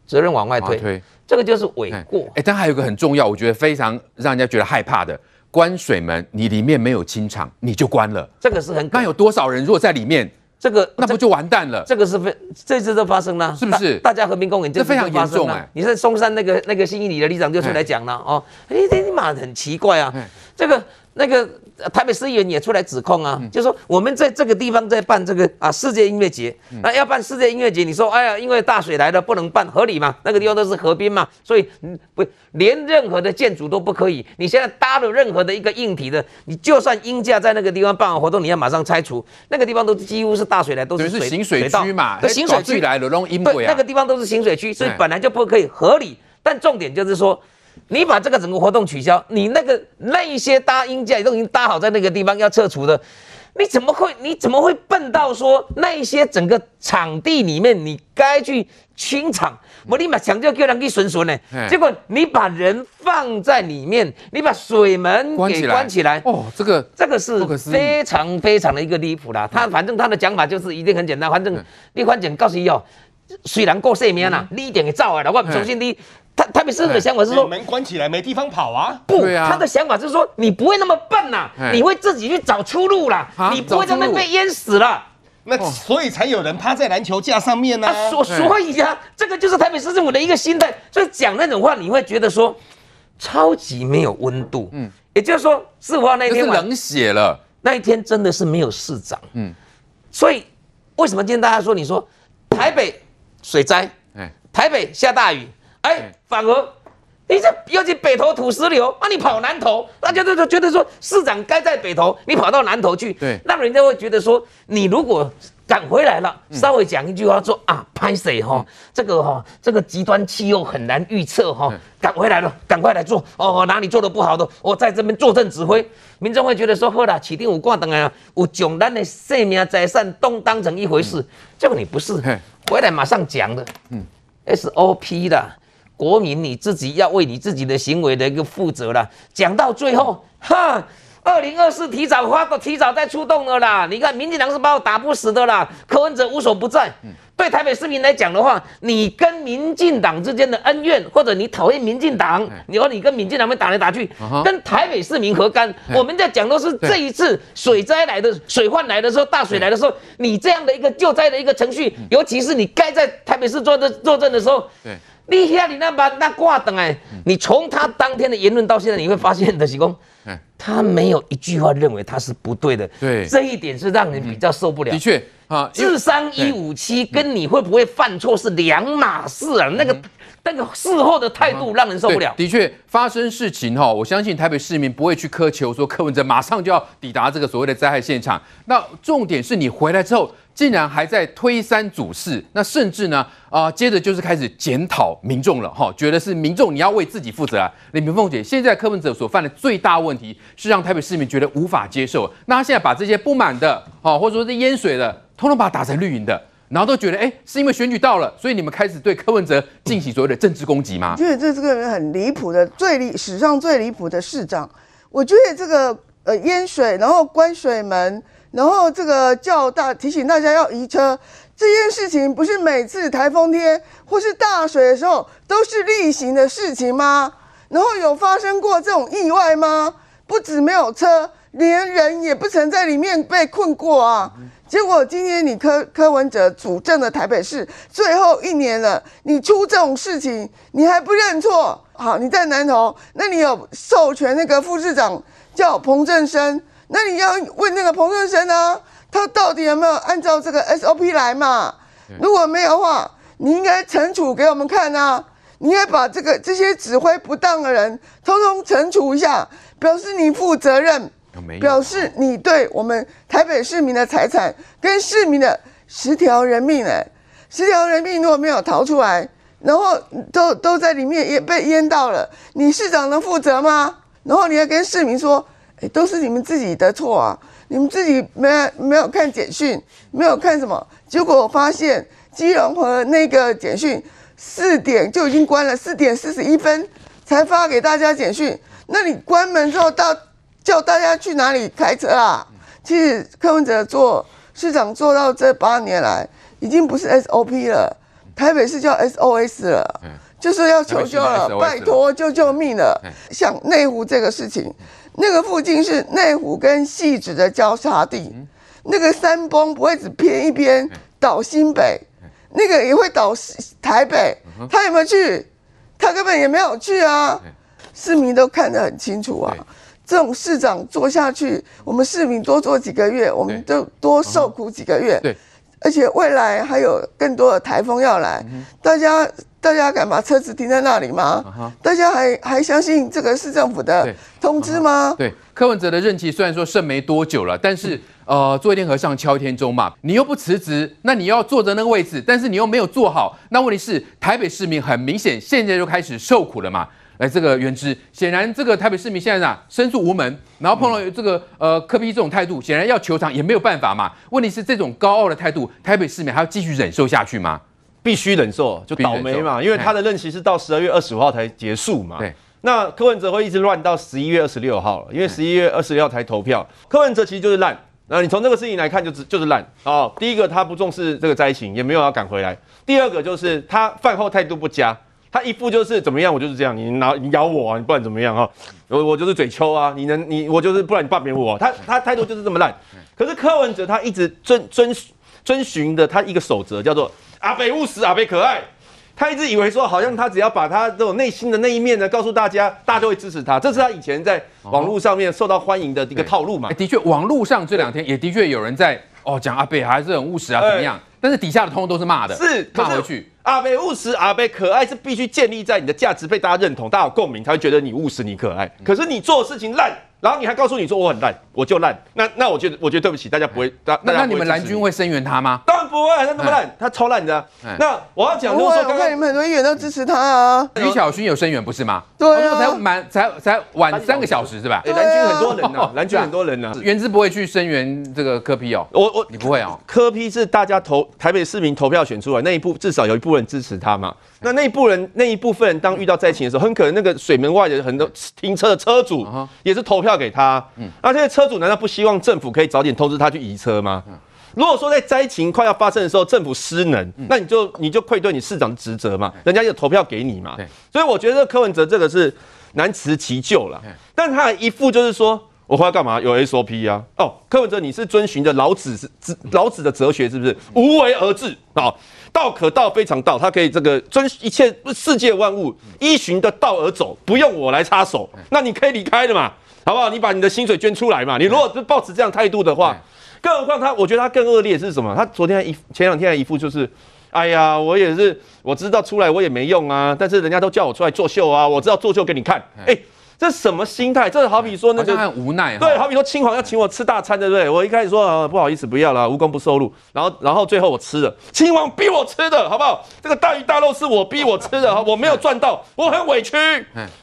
责任往外推，这个就是诿过。哎，但还有一个很重要，我觉得非常让人家觉得害怕的，关水门，你里面没有清场，你就关了，这个是很。那有多少人如果在里面？这个那不就完蛋了？这个是非这次都发生了，是不是？大家和平公园这非常严重哎！你在松山那个那个新义里的里长就出来讲了哦，哎，这你妈很奇怪啊，这个那个。台北市议员也出来指控啊，就说我们在这个地方在办这个啊世界音乐节，那要办世界音乐节，你说哎呀，因为大水来了不能办，合理嘛？那个地方都是河边嘛，所以不连任何的建筑都不可以。你现在搭了任何的一个硬体的，你就算鹰架在那个地方办完活动，你要马上拆除。那个地方都几乎是大水来都是水行水区嘛，行水区来了弄阴对，那个地方都是行水区，所以本来就不可以合理。但重点就是说。你把这个整个活动取消，你那个那一些搭鹰架都已经搭好在那个地方要撤除的，你怎么会你怎么会笨到说那一些整个场地里面你该去清场？我立马强调叫人去损损呢，结果你把人放在里面，你把水门给关起来，哦，这个这个是非常非常的一个离谱啦。他反正他的讲法就是一定很简单，反正你反正告诉你哦，虽然够生命啦，你一定会走的啦，我不相信你。他台北市的想法是说，门关起来没地方跑啊？不，他的想法是说，你不会那么笨呐，你会自己去找出路啦，你不会在那边被淹死了。那所以才有人趴在篮球架上面呢。所所以呀，这个就是台北市政府的一个心态。所以讲那种话，你会觉得说超级没有温度。嗯，也就是说，四五号那天冷血了。那一天真的是没有市长。嗯，所以为什么今天大家说，你说台北水灾，台北下大雨。哎，反而，你这尤其北投土石流，啊，你跑南投，大家都都觉得说市长该在北投，你跑到南投去，对，让人家会觉得说，你如果赶回来了，稍微讲一句话说啊，拍谁哈，这个哈，这个极端气候很难预测哈，赶回来了，赶快来做哦，哪里做的不好的，我在这边坐镇指挥，民众会觉得说，好了，起定五挂灯啊，我将咱的生命财产都当成一回事，结果你不是回来马上讲的，嗯，SOP 的。国民你自己要为你自己的行为的一个负责了。讲到最后，哈，二零二四提早发，提早在出动了啦。你看，民进党是把我打不死的啦。柯文哲无所不在。对台北市民来讲的话，你跟民进党之间的恩怨，或者你讨厌民进党，你说你跟民进党们打来打去，跟台北市民何干？我们在讲的是这一次水灾来的水患来的时候，大水来的时候，你这样的一个救灾的一个程序，尤其是你该在台北市坐镇坐镇的时候，你遐你那把那挂等哎，你从他当天的言论到现在，你会发现的是说，他没有一句话认为他是不对的。对，这一点是让人比较受不了。的确啊，智商一五七跟你会不会犯错是两码事啊，那个。那个事后的态度让人受不了。的确，发生事情哈，我相信台北市民不会去苛求说柯文哲马上就要抵达这个所谓的灾害现场。那重点是你回来之后，竟然还在推三阻四，那甚至呢啊、呃，接着就是开始检讨民众了哈，觉得是民众你要为自己负责啊。李明凤姐，现在柯文哲所犯的最大问题是让台北市民觉得无法接受。那他现在把这些不满的哈，或者说是淹水的，通通把它打成绿营的。然后都觉得，哎，是因为选举到了，所以你们开始对柯文哲进行所谓的政治攻击吗？觉得这这个人很离谱的，最离史上最离谱的市长。我觉得这个呃淹水，然后关水门，然后这个叫大提醒大家要移车，这件事情不是每次台风天或是大水的时候都是例行的事情吗？然后有发生过这种意外吗？不止没有车，连人也不曾在里面被困过啊。结果今天你柯柯文哲主政的台北市最后一年了，你出这种事情，你还不认错？好，你在南投，那你有授权那个副市长叫彭正生，那你要问那个彭正生啊，他到底有没有按照这个 SOP 来嘛？如果没有的话，你应该惩处给我们看啊！你应该把这个这些指挥不当的人通通惩处一下，表示你负责任。表示你对我们台北市民的财产跟市民的十条人命，哎，十条人命如果没有逃出来，然后都都在里面也被淹到了，你市长能负责吗？然后你还跟市民说，哎，都是你们自己的错啊，你们自己没没有看简讯，没有看什么，结果我发现基隆和那个简讯四点就已经关了，四点四十一分才发给大家简讯，那你关门之后到。(laughs) 叫大家去哪里开车啊？其实柯文哲做市长做到这八年来，已经不是 SOP 了，台北市叫 SOS 了，就是要求救了，拜托救救命了。像内湖这个事情，那个附近是内湖跟汐止的交叉地，那个山崩不会只偏一边倒新北，那个也会倒台北，他有没有去？他根本也没有去啊，市民都看得很清楚啊。这种市长做下去，我们市民多做几个月，我们就多受苦几个月。对，而且未来还有更多的台风要来，大家大家敢把车子停在那里吗？大家还还相信这个市政府的通知吗？对，柯文哲的任期虽然说剩没多久了，但是呃，做一天和尚敲一天钟嘛，你又不辞职，那你要坐着那个位置，但是你又没有做好，那问题是台北市民很明显现在就开始受苦了嘛。来，这个原知，显然这个台北市民现在啊申诉无门，然后碰到这个呃柯比这种态度，显然要求偿也没有办法嘛。问题是这种高傲的态度，台北市民还要继续忍受下去吗？必须忍受，就倒霉嘛，因为他的任期是到十二月二十五号才结束嘛。对，那柯文哲会一直乱到十一月二十六号了，因为十一月二十六号才投票。柯文哲其实就是烂，那你从这个事情来看，就是就是烂哦。第一个他不重视这个灾情，也没有要赶回来；第二个就是他饭后态度不佳。他一副就是怎么样，我就是这样，你拿你咬我啊，你不然怎么样哈？我我就是嘴抽啊，你能你我就是不然你罢免我。他他态度就是这么烂。可是柯文哲他一直遵遵遵循的他一个守则叫做阿北务实，阿北可爱。他一直以为说好像他只要把他这种内心的那一面呢告诉大家，大家就会支持他。这是他以前在网络上面受到欢迎的一个套路嘛。的确，网络上这两天也的确有人在哦讲阿贝还是很务实啊，怎么样？但是底下的通通都是骂的，是骂回去。阿贝务实，阿贝可爱是必须建立在你的价值被大家认同，大家有共鸣才会觉得你务实，你可爱。可是你做的事情烂，然后你还告诉你说我很烂，我就烂。那那我觉得，我觉得对不起，大家不会。那那你们蓝军会声援他吗？当然不会，他那么烂，他超烂的。那我要讲就是说，我看你们很多议员都支持他啊。于小勋有声援不是吗？对啊，才满才才晚三个小时是吧？蓝军很多人呢，蓝军很多人呢。原之不会去声援这个柯批哦。我我你不会哦。柯批是大家投台北市民投票选出来那一部，至少有一部分支持他嘛。那那一部人那一部分人，当遇到灾情的时候，很可能那个水门外的很多停车的车主也是投票给他。嗯，那这些车主难道不希望政府可以早点通知他去移车吗？如果说在灾情快要发生的时候，政府失能，那你就你就愧对你市长的职责嘛，人家就投票给你嘛。所以我觉得柯文哲这个是难辞其咎了。但他一副就是说我回来干嘛？有 SOP 啊。哦，柯文哲，你是遵循着老子是老子的哲学，是不是？无为而治啊，道可道非常道，他可以这个遵一切世界万物依循的道而走，不用我来插手。那你可以离开的嘛，好不好？你把你的薪水捐出来嘛。你如果是抱持这样态度的话，更何况他，我觉得他更恶劣是什么？他昨天一前两天还一副就是。哎呀，我也是，我知道出来我也没用啊，但是人家都叫我出来作秀啊，我知道作秀给你看。哎、欸，这什么心态？这好比说那个很无奈，对，好比说青黄要请我吃大餐，对不对？我一开始说啊，不好意思，不要了，无功不受禄。然后，然后最后我吃了，青黄逼我吃的，好不好？这个大鱼大肉是我逼我吃的，(laughs) 我没有赚到，我很委屈。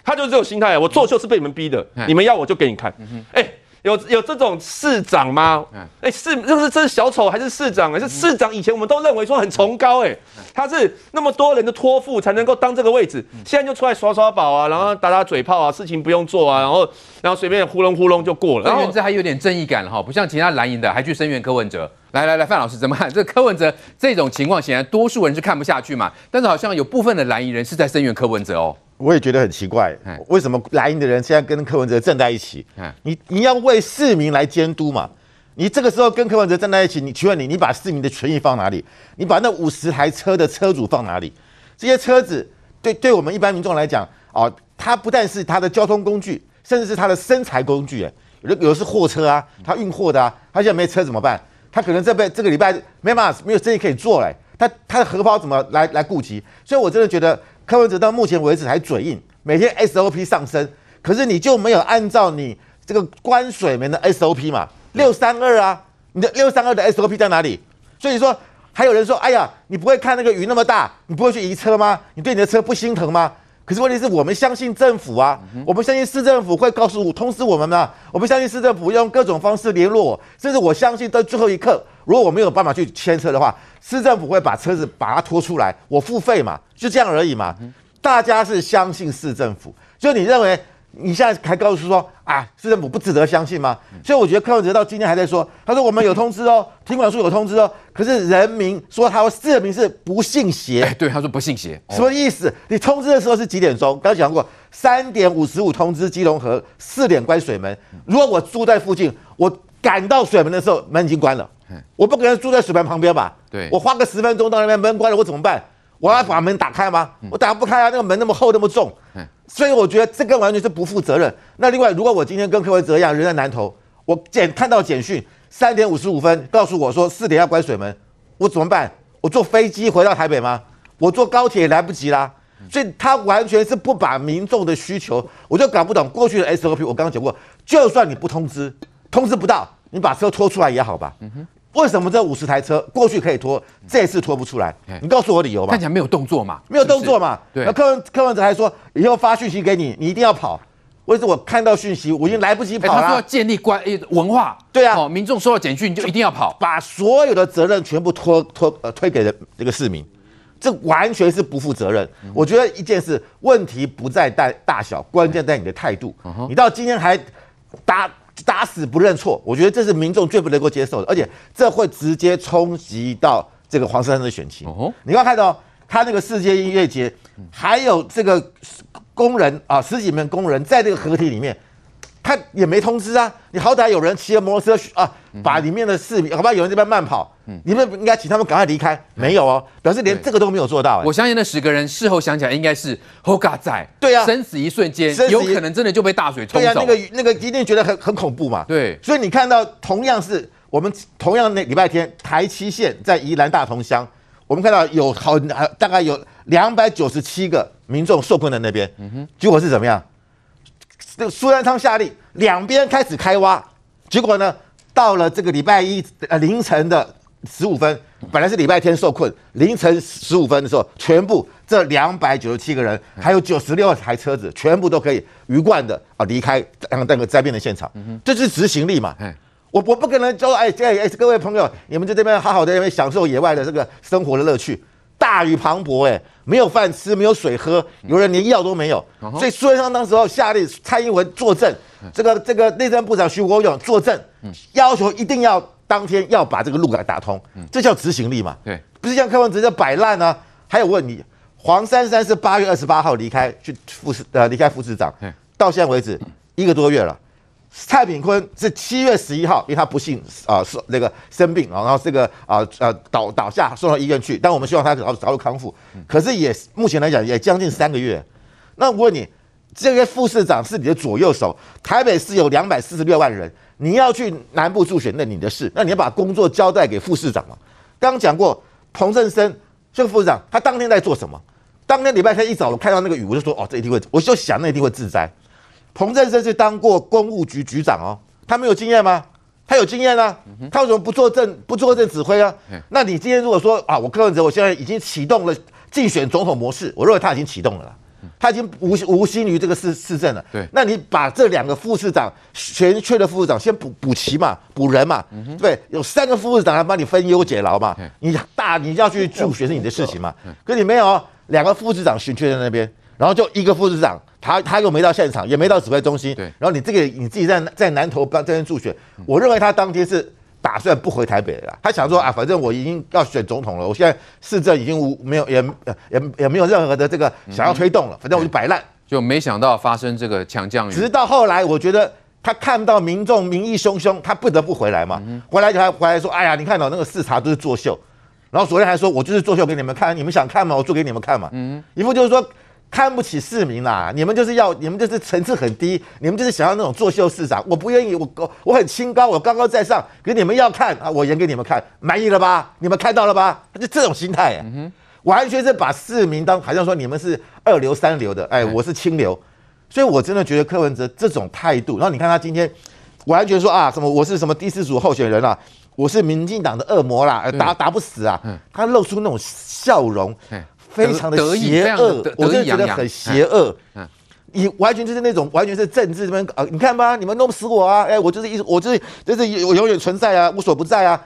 他就是这种心态，我作秀是被你们逼的，你们要我就给你看。哎、欸。有有这种市长吗？哎，市这是这是小丑还是市长？哎，是市长。以前我们都认为说很崇高，哎，他是那么多人的托付才能够当这个位置，现在就出来耍耍宝啊，然后打打嘴炮啊，事情不用做啊，然后然后随便呼隆呼隆就过了。然后这还有点正义感了哈，不像其他蓝营的还去声援柯文哲。来来来，范老师怎么看？(laughs) 这柯文哲这种情况，显然多数人是看不下去嘛，但是好像有部分的蓝营人是在声援柯文哲哦。我也觉得很奇怪，为什么蓝营的人现在跟柯文哲站在一起？你你要为市民来监督嘛？你这个时候跟柯文哲站在一起，你请问你，你把市民的权益放哪里？你把那五十台车的车主放哪里？这些车子对对我们一般民众来讲，哦，它不但是它的交通工具，甚至是它的生财工具。哎，有的有的是货车啊，他运货的啊，他现在没车怎么办？他可能这辈这个礼拜没办法没有生意可以做嘞，他他的荷包怎么来来顾及？所以我真的觉得。柯文哲到目前为止还嘴硬，每天 SOP 上升，可是你就没有按照你这个关水门的 SOP 嘛？六三二啊，你的六三二的 SOP 在哪里？所以说还有人说，哎呀，你不会看那个雨那么大，你不会去移车吗？你对你的车不心疼吗？可是问题是我们相信政府啊，我们相信市政府会告诉我通知我们嘛，我们相信市政府用各种方式联络我，甚至我相信到最后一刻，如果我没有办法去牵车的话，市政府会把车子把它拖出来，我付费嘛，就这样而已嘛。大家是相信市政府，就你认为你现在还告诉说啊，市政府不值得相信吗？所以我觉得柯文哲到今天还在说，他说我们有通知哦，停管处有通知哦，可是人民说他说市民是不信邪，对，他说不信邪，什么意思？你通知的时候是几点钟？刚讲过三点五十五通知基隆河，四点关水门。如果我住在附近，我赶到水门的时候门已经关了。我不可能住在水门旁边吧？对，我花个十分钟到那边门关了，我怎么办？我要把门打开吗？我打不开啊！那个门那么厚那么重，所以我觉得这个完全是不负责任。那另外，如果我今天跟柯文哲一样人在南投，我简看到简讯三点五十五分告诉我说四点要关水门，我怎么办？我坐飞机回到台北吗？我坐高铁也来不及啦。所以他完全是不把民众的需求，我就搞不懂过去的 SOP。我刚刚讲过，就算你不通知，通知不到。你把车拖出来也好吧？为什么这五十台车过去可以拖，这次拖不出来？你告诉我理由吧。看起来没有动作嘛，没有动作嘛。对。那柯文柯文哲还说，以后发讯息给你，你一定要跑。为什么我看到讯息，我已经来不及跑了？他说要建立关诶文化。对啊，民众收到简讯就一定要跑，把所有的责任全部拖拖呃推给了这个市民，这完全是不负责任。我觉得一件事，问题不在大大小，关键在你的态度。你到今天还打。打死不认错，我觉得这是民众最不能够接受的，而且这会直接冲击到这个黄珊珊的选情。哦，你刚看到他那个世界音乐节，还有这个工人啊，十几名工人在这个合体里面。他也没通知啊，你好歹有人骑着摩托车啊，把里面的市民，好不好？有人这边慢跑，你们应该请他们赶快离开。没有哦，表示连这个都没有做到。我相信那十个人事后想起来，应该是 Hoga 在，对啊，生死一瞬间，有可能真的就被大水冲走。对啊，那个那个一定觉得很很恐怖嘛。对，所以你看到同样是我们同样那礼拜天台七线在宜兰大同乡，我们看到有好大概有两百九十七个民众受困在那边，嗯哼，结果是怎么样？这个苏贞昌下令，两边开始开挖，结果呢，到了这个礼拜一呃凌晨的十五分，本来是礼拜天受困，凌晨十五分的时候，全部这两百九十七个人，还有九十六台车子，全部都可以鱼贯的啊离开那个灾变的现场，这是执行力嘛？我我不可能说哎哎哎各位朋友，你们在这边好好的享受野外的这个生活的乐趣。大雨磅礴，哎，没有饭吃，没有水喝，有人连药都没有，所以苏贞昌当时候下令蔡英文作证，这个这个内政部长徐国勇作证，要求一定要当天要把这个路给打通，这叫执行力嘛？对，不是像柯文哲摆烂啊。还有问你，黄珊珊是八月二十八号离开去副市呃离开副市长，到现在为止一个多月了，蔡炳坤是七月十一号，因为他不幸啊是、呃、那个生病啊，然后这个啊呃倒倒下送到医院去，但我们希望他早早日康复。可是也目前来讲也将近三个月。那我问你，这个副市长是你的左右手，台北市有两百四十六万人，你要去南部助选，那你的事，那你要把工作交代给副市长嘛？刚刚讲过，彭振生这个副市长，他当天在做什么？当天礼拜天一早，我看到那个雨，我就说哦，这一定会，我就想那一定会自灾。彭正生是当过公务局局长哦，他没有经验吗？他有经验啊，他为什么不坐镇不坐镇指挥啊？那你今天如果说啊，我柯文哲我现在已经启动了竞选总统模式，我认为他已经启动了。他已经无无心于这个市市政了。对，那你把这两个副市长全缺的副市长先补补齐嘛，补人嘛。嗯、对，有三个副市长来帮你分忧解劳嘛。你大你要去助学是你的事情嘛。可你没有两个副市长悬缺在那边，然后就一个副市长，他他又没到现场，也没到指挥中心。对，然后你这个你自己在在南投帮这边助选，我认为他当天是。打算不回台北了，他想说啊，反正我已经要选总统了，我现在市政已经无没有也也也没有任何的这个想要推动了，反正我就摆烂，就没想到发生这个强降雨。直到后来，我觉得他看到民众民意汹汹，他不得不回来嘛。回来他回来说，哎呀，你看到那个视察都是作秀，然后昨天还说我就是作秀给你们看，你们想看吗？我做给你们看嘛。嗯，一副就是说。看不起市民啦！你们就是要，你们就是层次很低，你们就是想要那种作秀市长。我不愿意，我我我很清高，我高高在上。可你们要看啊，我演给你们看，满意了吧？你们看到了吧？就这种心态、嗯，完全是把市民当好像说你们是二流三流的，哎，我是清流。所以我真的觉得柯文哲这种态度，然后你看他今天完全说啊，什么我是什么第四组候选人啊，我是民进党的恶魔啦，打打不死啊，他露出那种笑容。非常的邪恶，我真的觉得很邪恶。嗯你完全就是那种完全是政治这边啊，你看吧，你们弄不死我啊！哎，我就是一，我就是就是我永远存在啊，无所不在啊。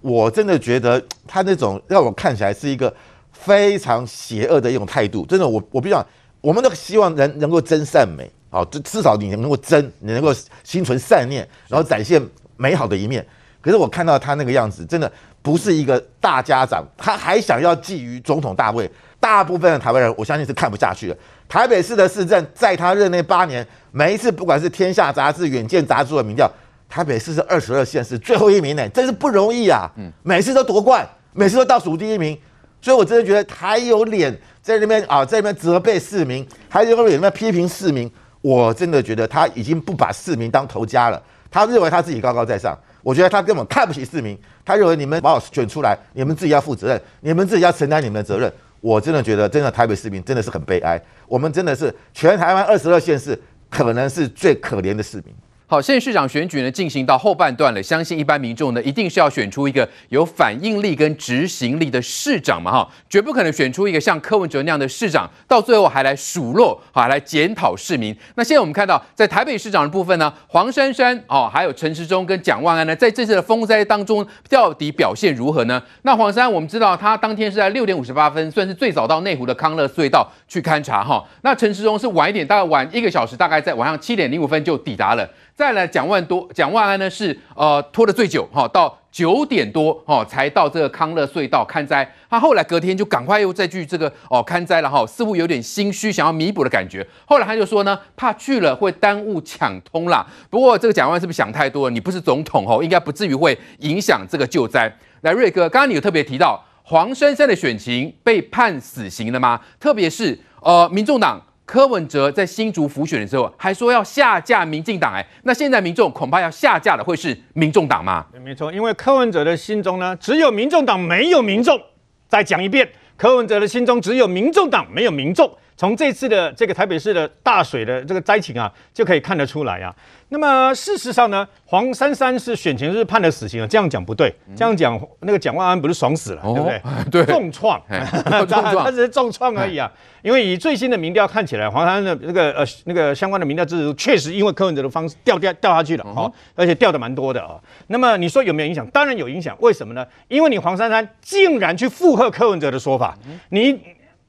我真的觉得他那种让我看起来是一个非常邪恶的一种态度。真的，我我比较，我们都希望人能够真善美啊，至至少你能够真，你能够心存善念，然后展现美好的一面。可是我看到他那个样子，真的。不是一个大家长，他还想要觊觎总统大位。大部分的台湾人，我相信是看不下去的。台北市的市政，在他任内八年，每一次不管是天下杂志、远见杂志的民调，台北市是二十二县市最后一名呢，真是不容易啊！嗯，每次都夺冠，每次都倒数第一名，所以我真的觉得还有脸在那边啊，在那边责备市民，还有脸在那边批评市民。我真的觉得他已经不把市民当头家了，他认为他自己高高在上。我觉得他根本看不起市民，他认为你们把我选出来，你们自己要负责任，你们自己要承担你们的责任。我真的觉得，真的台北市民真的是很悲哀，我们真的是全台湾二十二县市，可能是最可怜的市民。好，现在市长选举呢进行到后半段了，相信一般民众呢一定是要选出一个有反应力跟执行力的市长嘛，哈，绝不可能选出一个像柯文哲那样的市长，到最后还来数落，还来检讨市民。那现在我们看到，在台北市长的部分呢，黄珊珊哦，还有陈时中跟蒋万安呢，在这次的风灾当中到底表现如何呢？那黄珊，我们知道他当天是在六点五十八分，算是最早到内湖的康乐隧道去勘察哈。那陈时中是晚一点，大概晚一个小时，大概在晚上七点零五分就抵达了。再来蒋万多，蒋万安呢是呃拖得最久哈，到九点多哈才到这个康乐隧道看灾。他后来隔天就赶快又再去这个哦看灾了哈，似乎有点心虚，想要弥补的感觉。后来他就说呢，怕去了会耽误抢通啦。不过这个蒋万是不是想太多了？你不是总统哦，应该不至于会影响这个救灾。来，瑞哥，刚刚你有特别提到黄珊珊的选情被判死刑了吗？特别是呃民众党。柯文哲在新竹辅选的时候还说要下架民进党，哎，那现在民众恐怕要下架的会是民众党吗？没错，因为柯文哲的心中呢，只有民众党，没有民众。再讲一遍，柯文哲的心中只有民众党，没有民众。从这次的这个台北市的大水的这个灾情啊，就可以看得出来啊。那么事实上呢，黄珊珊是选前是判了死刑啊，这样讲不对，这样讲那个蒋万安不是爽死了，对不对？(laughs) 对，重创，(laughs) (laughs) 他只是重创而已啊。因为以最新的民调看起来，黄珊珊的那个呃那个相关的民调支持度确实因为柯文哲的方式掉掉掉下去了好，而且掉的蛮多的啊。那么你说有没有影响？当然有影响。为什么呢？因为你黄珊珊竟然去附和柯文哲的说法，你。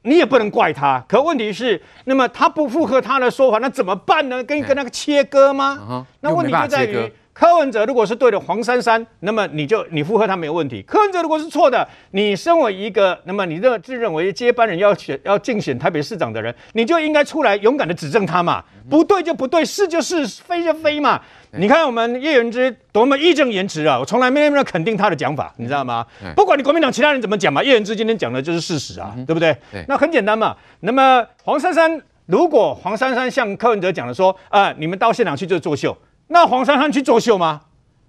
你也不能怪他，可问题是，那么他不符合他的说法，那怎么办呢？跟跟那个切割吗？Uh 那问题就在于柯文哲如果是对的，黄珊珊，那么你就你附和他没有问题。柯文哲如果是错的，你身为一个，那么你认自认为接班人要选要竞选台北市长的人，你就应该出来勇敢的指正他嘛，不对就不对，是就是，非就非嘛。你看我们叶元之多么义正言辞啊，我从来没有那么肯定他的讲法，你知道吗？不管你国民党其他人怎么讲嘛，叶元之今天讲的就是事实啊，对不对？那很简单嘛。那么黄珊珊，如果黄珊珊像柯文哲讲的说，啊，你们到现场去就是作秀。那黄珊珊去作秀吗？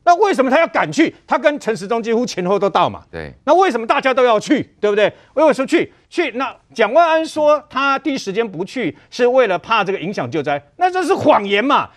那为什么他要赶去？他跟陈时中几乎前后都到嘛。对。那为什么大家都要去？对不对？为什么说去？去？那蒋万安说他第一时间不去，是为了怕这个影响救灾，那这是谎言嘛？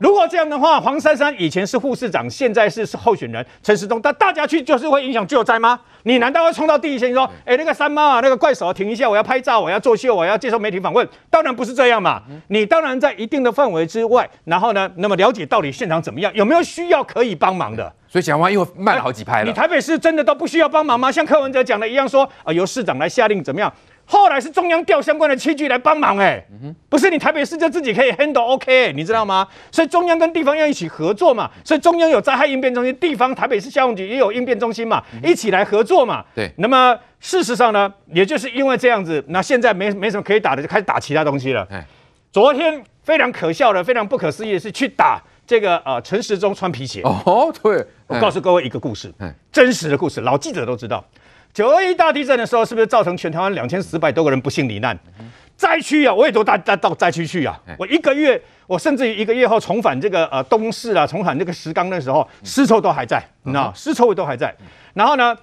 如果这样的话，黄珊珊以前是副市长，现在是候选人，陈时中，但大家去就是会影响救灾吗？你难道会冲到第一线说，哎，那个三猫啊，那个怪手啊，停一下，我要拍照，我要作秀，我要接受媒体访问？当然不是这样嘛。你当然在一定的范围之外，然后呢，那么了解到底现场怎么样，有没有需要可以帮忙的？所以蒋万安又慢了好几拍了。你台北市真的都不需要帮忙吗？像柯文哲讲的一样说，啊，由市长来下令怎么样？后来是中央调相关的器具来帮忙，哎，不是你台北市就自己可以 handle OK，你知道吗？所以中央跟地方要一起合作嘛，所以中央有灾害应变中心，地方台北市消防局也有应变中心嘛，一起来合作嘛。对，那么事实上呢，也就是因为这样子，那现在没没什么可以打的，就开始打其他东西了。昨天非常可笑的、非常不可思议的是去打这个呃陈时中穿皮鞋。哦，对，我告诉各位一个故事，真实的故事，老记者都知道。九二一大地震的时候，是不是造成全台湾两千四百多个人不幸罹难？灾区啊，我也都大大到灾区去啊。我一个月，我甚至于一个月后重返这个呃东势啊，重返这个石冈的时候，尸臭都还在，你知道，尸臭味都还在。然后呢，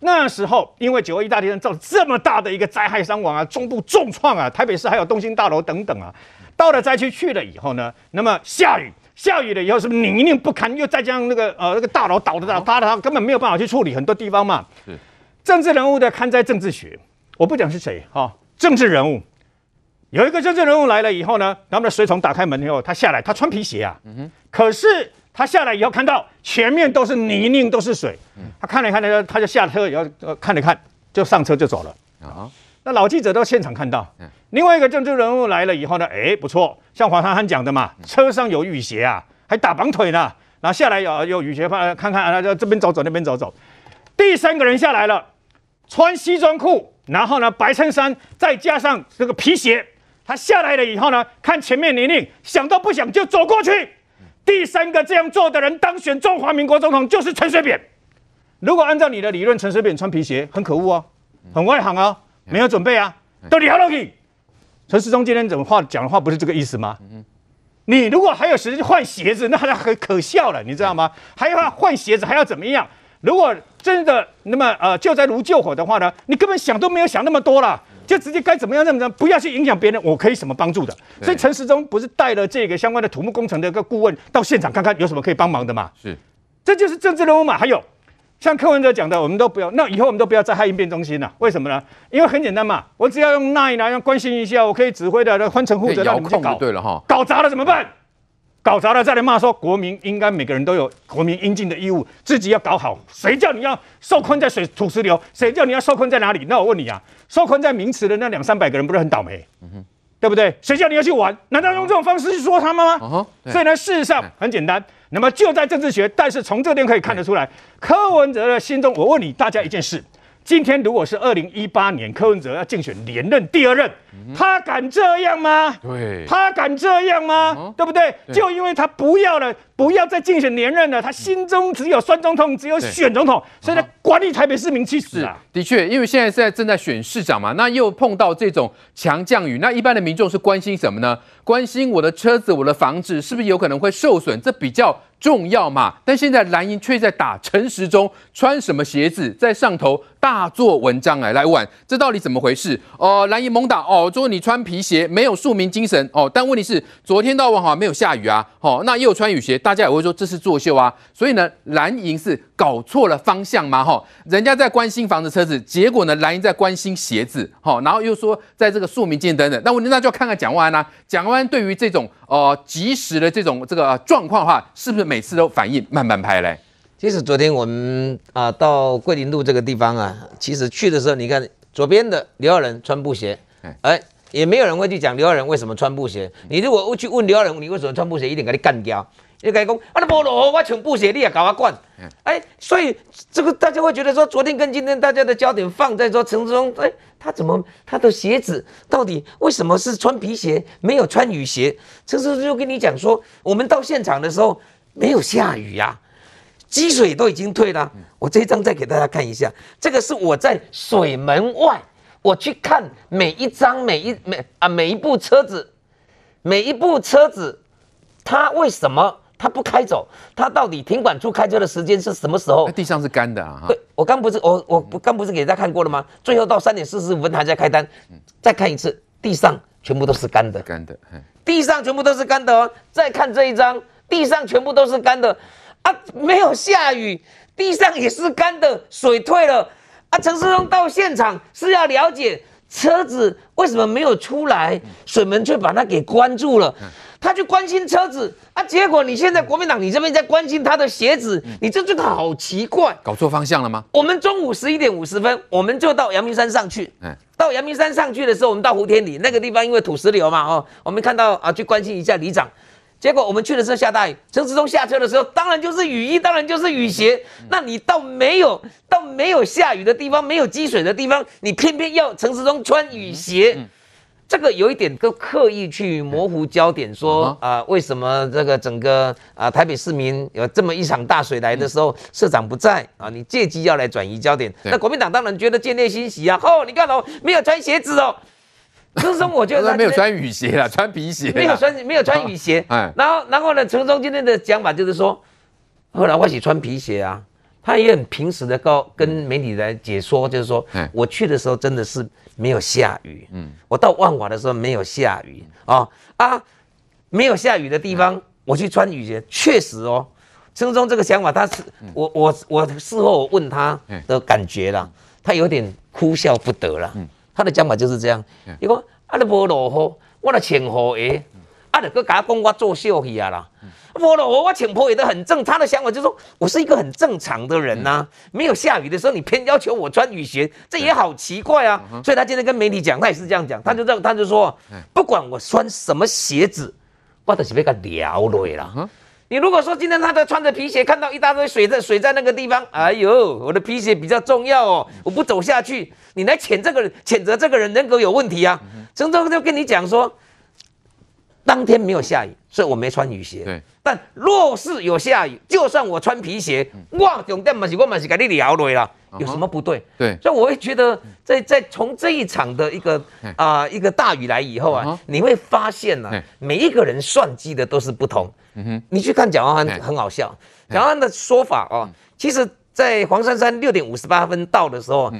那时候因为九二一大地震造成这么大的一个灾害伤亡啊，中部重创啊，台北市还有东兴大楼等等啊，到了灾区去了以后呢，那么下雨，下雨了以后是不是泥泞不堪？又再加上那个呃那个大楼倒的大塌的，根本没有办法去处理很多地方嘛。是。政治人物的看灾政治学，我不讲是谁哈、哦，政治人物有一个政治人物来了以后呢，他们的随从打开门以后，他下来，他穿皮鞋啊，嗯、哼可是他下来以后看到前面都是泥泞，都是水，嗯、他看了看，他就他就下车以后看了看，就上车就走了啊。那老记者到现场看到，嗯、另外一个政治人物来了以后呢，哎，不错，像黄珊珊讲的嘛，车上有雨鞋啊，还打绑腿呢，然后下来有有雨鞋，看看啊，就这边走走，那边走走。第三个人下来了，穿西装裤，然后呢，白衬衫，再加上这个皮鞋。他下来了以后呢，看前面泥泞，想都不想就走过去。第三个这样做的人当选中华民国总统就是陈水扁。如果按照你的理论，陈水扁穿皮鞋很可恶哦，很外行哦，没有准备啊，都聊了去。陈世忠今天怎么话讲的话不是这个意思吗？你如果还有时间换鞋子，那还很可笑了，你知道吗？还要换鞋子，还要怎么样？如果真的那么呃救灾如救火的话呢，你根本想都没有想那么多了，就直接该怎么样怎么样，不要去影响别人，我可以什么帮助的？所以陈时中不是带了这个相关的土木工程的一个顾问到现场看看有什么可以帮忙的嘛？是，这就是政治人物嘛。还有像柯文哲讲的，我们都不要，那以后我们都不要再害应变中心了。为什么呢？因为很简单嘛，我只要用 Line 来关心一下，我可以指挥的分成负责让你们去搞，对了哈，搞砸了怎么办？搞砸了再来骂说，国民应该每个人都有国民应尽的义务，自己要搞好。谁叫你要受困在水土石流？谁叫你要受困在哪里？那我问你啊，受困在名池的那两三百个人不是很倒霉？嗯、哼对不对？谁叫你要去玩？难道用这种方式去说他们吗？嗯、所以呢，事实上很简单。那么就在政治学，但是从这边可以看得出来，柯文哲的心中，我问你大家一件事。今天如果是二零一八年柯文哲要竞选连任第二任，他敢这样吗？对，他敢这样吗？对不对？就因为他不要了，不要再竞选连任了，他心中只有酸总统，只有选总统，所以他管理台北市民去死啊！的确，因为现在现在正在选市长嘛，那又碰到这种强降雨，那一般的民众是关心什么呢？关心我的车子、我的房子是不是有可能会受损？这比较。重要嘛？但现在蓝营却在打陈时中穿什么鞋子，在上头大做文章哎，来玩，这到底怎么回事？哦、蓝营猛打哦，说你穿皮鞋没有庶民精神哦。但问题是，昨天到晚好像没有下雨啊，哦，那又穿雨鞋，大家也会说这是作秀啊。所以呢，蓝营是搞错了方向吗？哈，人家在关心房子车子，结果呢，蓝营在关心鞋子，哈，然后又说在这个庶民精神等等。那我那就要看看蒋万安啊，蒋万安对于这种呃及时的这种这个状况的话，是不是？每次都反应慢慢拍嘞。其实昨天我们啊到桂林路这个地方啊，其实去的时候，你看左边的刘耀仁穿布鞋，哎，也没有人会去讲刘耀仁为什么穿布鞋。你如果去问刘耀仁，你为什么穿布鞋，一定给你干掉。又该讲啊，那无落雨，我穿布鞋，你也搞我灌。哎，所以这个大家会觉得说，昨天跟今天大家的焦点放在说陈志忠，哎，他怎么他的鞋子到底为什么是穿皮鞋，没有穿雨鞋？陈志忠就跟你讲说，我们到现场的时候没有下雨呀、啊，积水都已经退了。我这一张再给大家看一下，这个是我在水门外，我去看每一张每一每啊每一部车子，每一部车子，它为什么？他不开走，他到底停管处开车的时间是什么时候？地上是干的啊！对，我刚不是我我刚不是给大家看过了吗？最后到三点四十五分还在开单，再看一次，地上全部都是干的，干的，地上全部都是干的哦。再看这一张，地上全部都是干的啊，没有下雨，地上也是干的，水退了啊。陈世忠到现场是要了解车子为什么没有出来，水门却把它给关住了。他去关心车子啊，结果你现在国民党你这边在关心他的鞋子，你这这个好奇怪，搞错方向了吗？我们中午十一点五十分，我们就到阳明山上去。嗯，到阳明山上去的时候，我们到湖天里那个地方，因为土石流嘛，哦，我们看到啊，去关心一下里长。结果我们去的时候下大雨，陈时中下车的时候，当然就是雨衣，当然就是雨鞋。那你到没有到没有下雨的地方，没有积水的地方，你偏偏要陈时中穿雨鞋。嗯这个有一点都刻意去模糊焦点，说啊、呃，为什么这个整个啊、呃、台北市民有这么一场大水来的时候，社长不在啊？你借机要来转移焦点。那国民党当然觉得见猎欣喜啊！哦，你看哦，没有穿鞋子哦。(laughs) 陈松我觉得他没有穿雨鞋啊，穿皮鞋。没有穿没有穿雨鞋。(laughs) 哎，然后然后呢，陈松今天的讲法就是说，后来我是穿皮鞋啊。他也很平实的告跟媒体来解说，就是说，我去的时候真的是没有下雨，嗯，我到万华的时候没有下雨，啊啊，没有下雨的地方，我去穿雨鞋，确实哦，陈时中这个想法，他是我我我事后我问他的感觉啦，他有点哭笑不得了，他的讲法就是这样，伊讲啊，你无落雨，我来穿雨鞋，啊，你搁甲我讲我做秀去啊啦。我了，我我请婆也都很正。他的想法就是说，我是一个很正常的人呐、啊。没有下雨的时候，你偏要求我穿雨鞋，这也好奇怪啊。所以他今天跟媒体讲，他也是这样讲。他就这样，他就说，不管我穿什么鞋子，我都是被他撩累了。你如果说今天他在穿着皮鞋，看到一大堆水在水在那个地方，哎呦，我的皮鞋比较重要哦，我不走下去，你来谴这个人，谴责这个人人格有问题啊。陈忠就跟你讲说。当天没有下雨，所以我没穿雨鞋。对，但若是有下雨，就算我穿皮鞋，哇，重点嘛是我嘛是给你聊累了，有什么不对？对，所以我会觉得在，在在从这一场的一个啊、呃、一个大雨来以后啊，你会发现呢、啊，每一个人算计的都是不同。嗯哼，你去看蒋万安很好笑，蒋万安的说法哦，其实在黄珊珊六点五十八分到的时候。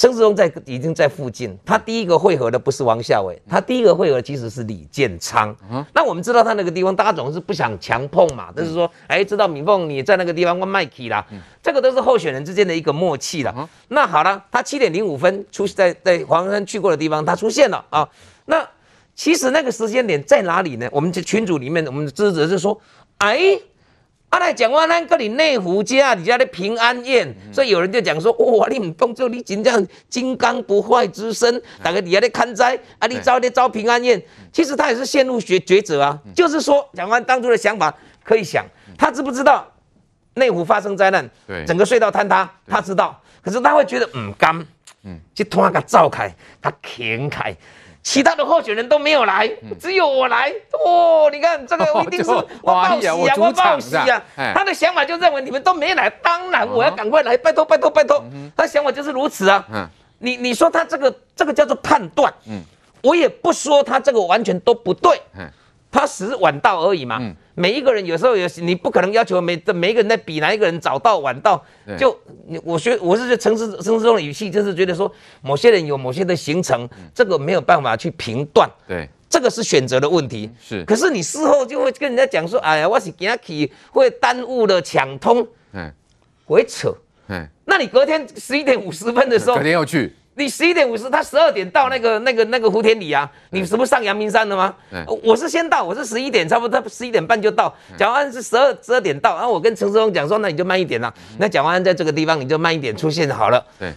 陈世忠在已经在附近，他第一个会合的不是王孝伟，他第一个会合其实是李建昌。嗯、那我们知道他那个地方，大家总是不想强碰嘛，就是说，哎，知道敏凤你在那个地方，我麦起啦，这个都是候选人之间的一个默契了。那好了，他七点零五分出在在黄山去过的地方，他出现了啊。那其实那个时间点在哪里呢？我们这群组里面，我们的支持者就说，哎。阿来讲话，咱个里内湖家你家的平安宴，嗯、所以有人就讲说，哇，你唔动作，你真正金刚不坏之身，大家底下在看灾，啊，你招的招平安宴，其实他也是陷入抉抉择啊，嗯、就是说，讲完当初的想法可以想，他知不知道内湖发生灾难，对，整个隧道坍塌，他知道，可是他会觉得唔甘，嗯，就突然给召开，他停开。其他的候选人都没有来，只有我来。哦，你看这个 (laughs) 我一定是我报喜啊，我报喜啊。他的想法就认为你们都没来，当然我要赶快来，拜托拜托拜托。他想法就是如此啊。你你说他这个这个叫做判断，我也不说他这个完全都不对。他只是晚到而已嘛。嗯、每一个人有时候也是，你不可能要求每每一个人在比哪一个人早到晚到。对就我觉我是觉得陈时陈时中的语气就是觉得说，某些人有某些的行程，嗯、这个没有办法去评断。对，这个是选择的问题。是，可是你事后就会跟人家讲说，哎呀，我是今天去会耽误了抢通。嗯，会扯。嗯，那你隔天十一点五十分的时候，隔天要去。你十一点五十，他十二点到那个那个那个湖天里啊，你是不是上阳明山了吗？我是先到，我是十一点，差不多他十一点半就到。蒋万安是十二十二点到，然后我跟陈世荣讲说，那你就慢一点啦。那蒋万安在这个地方你就慢一点出现好了。对，哎，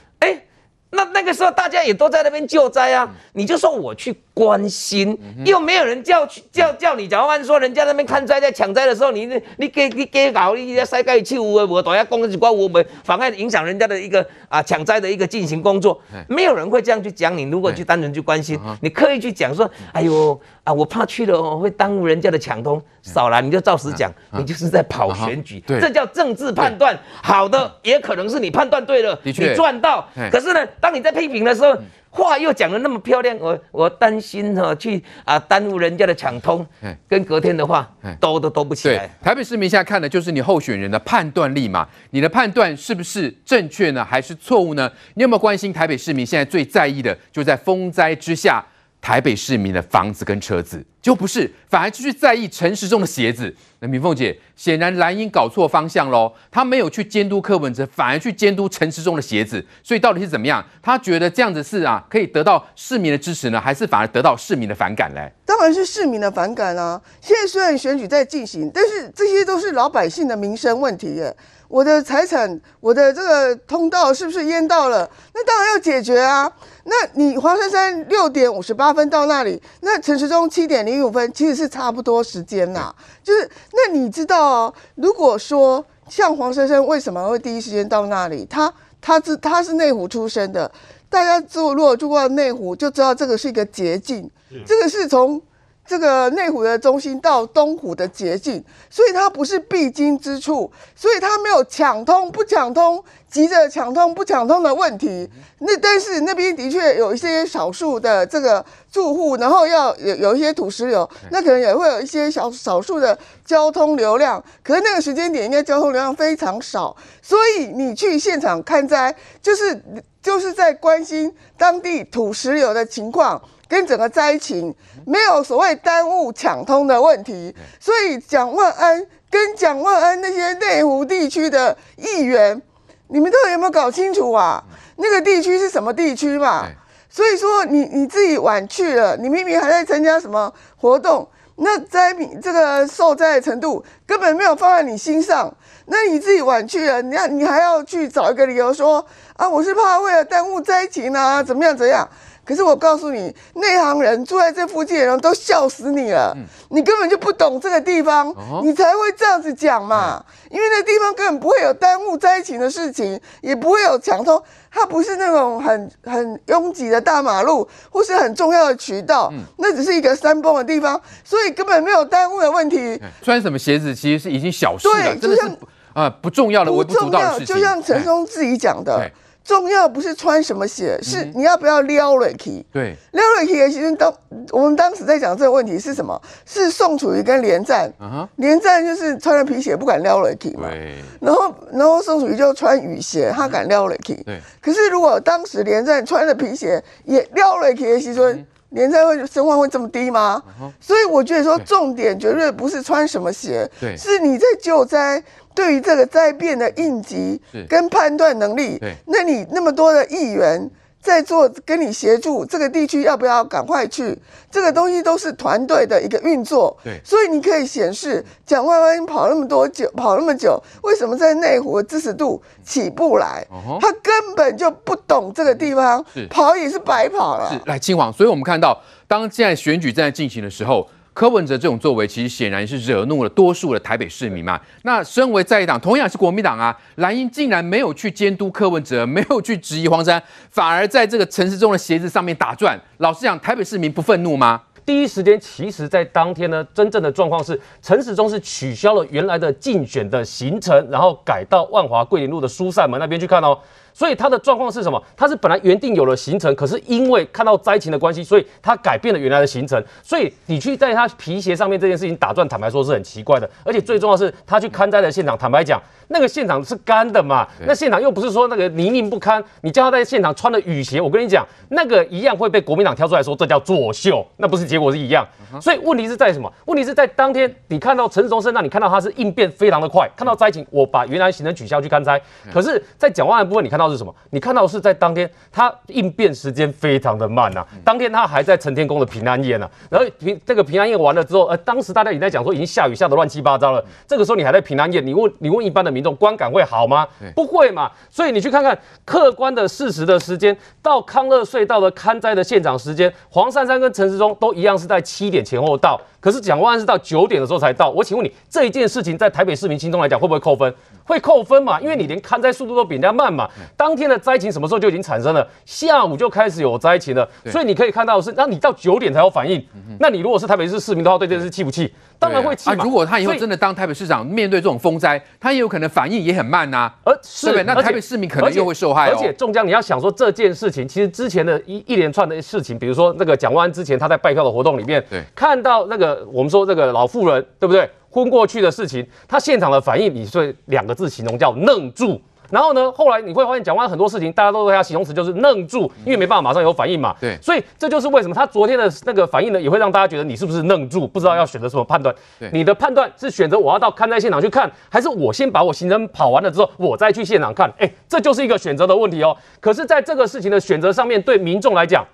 那那那个时候大家也都在那边救灾啊，你就说我去关心，又没有人叫去叫叫你。假如按说人家那边看灾在抢灾的时候，你你给你给搞一些塞盖去我我等下公关我们妨碍影响人家的一个啊抢灾的一个进行工作，没有人会这样去讲你。如果去单纯去关心，你刻意去讲说，哎呦啊，我怕去了哦会耽误人家的抢通，少了你就照实讲，你就是在跑选举，这叫政治判断。好的，也可能是你判断对了，你赚到。可是呢，当你在批评的时候，话又讲的那么漂亮，我我担心哈，去啊耽误人家的抢通，跟隔天的话兜都兜不起来。台北市民现在看的就是你候选人的判断力嘛，你的判断是不是正确呢，还是错误呢？你有没有关心台北市民现在最在意的，就在风灾之下，台北市民的房子跟车子？就不是，反而继续在意陈时中的鞋子。那明凤姐，显然蓝英搞错方向喽，他没有去监督柯文哲，反而去监督陈时中的鞋子。所以到底是怎么样？他觉得这样子是啊，可以得到市民的支持呢，还是反而得到市民的反感嘞？当然是市民的反感啊！现在虽然选举在进行，但是这些都是老百姓的民生问题耶。我的财产，我的这个通道是不是淹到了？那当然要解决啊！那你黄珊珊六点五十八分到那里，那陈时中七点零五分，其实是差不多时间呐。就是那你知道哦，如果说像黄珊珊为什么会第一时间到那里？他他是他是内湖出生的，大家住如果住过内湖就知道这个是一个捷径，这个是从。这个内湖的中心到东湖的捷径，所以它不是必经之处，所以它没有抢通不抢通、急着抢通不抢通的问题。那但是那边的确有一些少数的这个住户，然后要有有一些土石流，那可能也会有一些小少数的交通流量。可是那个时间点应该交通流量非常少，所以你去现场看灾，就是就是在关心当地土石流的情况。跟整个灾情没有所谓耽误抢通的问题，所以蒋万安跟蒋万安那些内湖地区的议员，你们到底有没有搞清楚啊？那个地区是什么地区嘛？所以说你你自己晚去了，你明明还在参加什么活动，那灾民这个受灾的程度根本没有放在你心上，那你自己晚去了，你要你还要去找一个理由说啊，我是怕为了耽误灾情啊，怎么样怎样？可是我告诉你，内行人住在这附近的人都笑死你了，嗯、你根本就不懂这个地方，哦、你才会这样子讲嘛。嗯、因为那地方根本不会有耽误灾情的事情，也不会有抢通，它不是那种很很拥挤的大马路，或是很重要的渠道，嗯、那只是一个山崩的地方，所以根本没有耽误的问题。穿什么鞋子其实是已经小事了，对，就像啊不重要的、微不足道的事情。就像陈松自己讲的。重要不是穿什么鞋，是你要不要撩瑞奇。对，撩瑞奇其实当我们当时在讲这个问题是什么？是宋楚瑜跟连战。连战就是穿了皮鞋不敢撩瑞奇嘛。对。然后，然后宋楚瑜就穿雨鞋，他敢撩瑞奇。对。可是如果当时连战穿了皮鞋也撩瑞奇的时候，连战会声望会这么低吗？所以我觉得说重点绝对不是穿什么鞋，是你在救灾。对于这个灾变的应急跟判断能力，那你那么多的议员在做，跟你协助这个地区要不要赶快去？这个东西都是团队的一个运作。对，所以你可以显示蒋万安跑那么多久，跑那么久，为什么在内湖的支持度起不来？他根本就不懂这个地方，跑也是白跑了。是来清王，所以我们看到，当现在选举正在进行的时候。柯文哲这种作为，其实显然是惹怒了多数的台北市民嘛。那身为在野党，同样是国民党啊，蓝英竟然没有去监督柯文哲，没有去质疑黄山，反而在这个陈时中的鞋子上面打转。老实讲，台北市民不愤怒吗？第一时间，其实在当天呢，真正的状况是陈时中是取消了原来的竞选的行程，然后改到万华桂林路的疏散门那边去看哦。所以他的状况是什么？他是本来原定有了行程，可是因为看到灾情的关系，所以他改变了原来的行程。所以你去在他皮鞋上面这件事情打转，坦白说是很奇怪的。而且最重要的是，他去看灾的现场，坦白讲，那个现场是干的嘛？那现场又不是说那个泥泞不堪，你叫他在现场穿了雨鞋，我跟你讲，那个一样会被国民党挑出来说这叫作秀，那不是结果是一样。所以问题是在什么？问题是在当天你看到陈时中身上，你看到他是应变非常的快，看到灾情，我把原来行程取消去看灾。可是，在蒋万安的部分，你看到。到是什么？你看到是在当天他应变时间非常的慢呐、啊，当天他还在承天宫的平安夜呢、啊，然后平这个平安夜完了之后，呃，当时大家也在讲说已经下雨下得乱七八糟了，这个时候你还在平安夜，你问你问一般的民众观感会好吗？不会嘛，所以你去看看客观的事实的时间，到康乐隧道的勘灾的现场时间，黄珊珊跟陈时中都一样是在七点前后到。可是蒋万安是到九点的时候才到，我请问你这一件事情在台北市民心中来讲会不会扣分？会扣分嘛？因为你连勘灾速度都比人家慢嘛。当天的灾情什么时候就已经产生了？下午就开始有灾情了。所以你可以看到的是，那你到九点才有反应。那你如果是台北市市民的话，对这件事气不气？当然会气嘛。如果他以后真的当台北市长，面对这种风灾，他也有可能反应也很慢呐。而对对？那台北市民可能又会受害。而且中江，你要想说这件事情，其实之前的一一连串的事情，比如说那个蒋万安之前他在拜票的活动里面，看到那个我们说这个。老妇人对不对？昏过去的事情，他现场的反应，你说两个字形容叫愣住。然后呢，后来你会发现讲完很多事情，大家都对他形容词就是愣住，因为没办法马上有反应嘛。对，所以这就是为什么他昨天的那个反应呢，也会让大家觉得你是不是愣住，不知道要选择什么判断。对，你的判断是选择我要到勘灾现场去看，还是我先把我行程跑完了之后，我再去现场看？哎，这就是一个选择的问题哦。可是，在这个事情的选择上面，对民众来讲。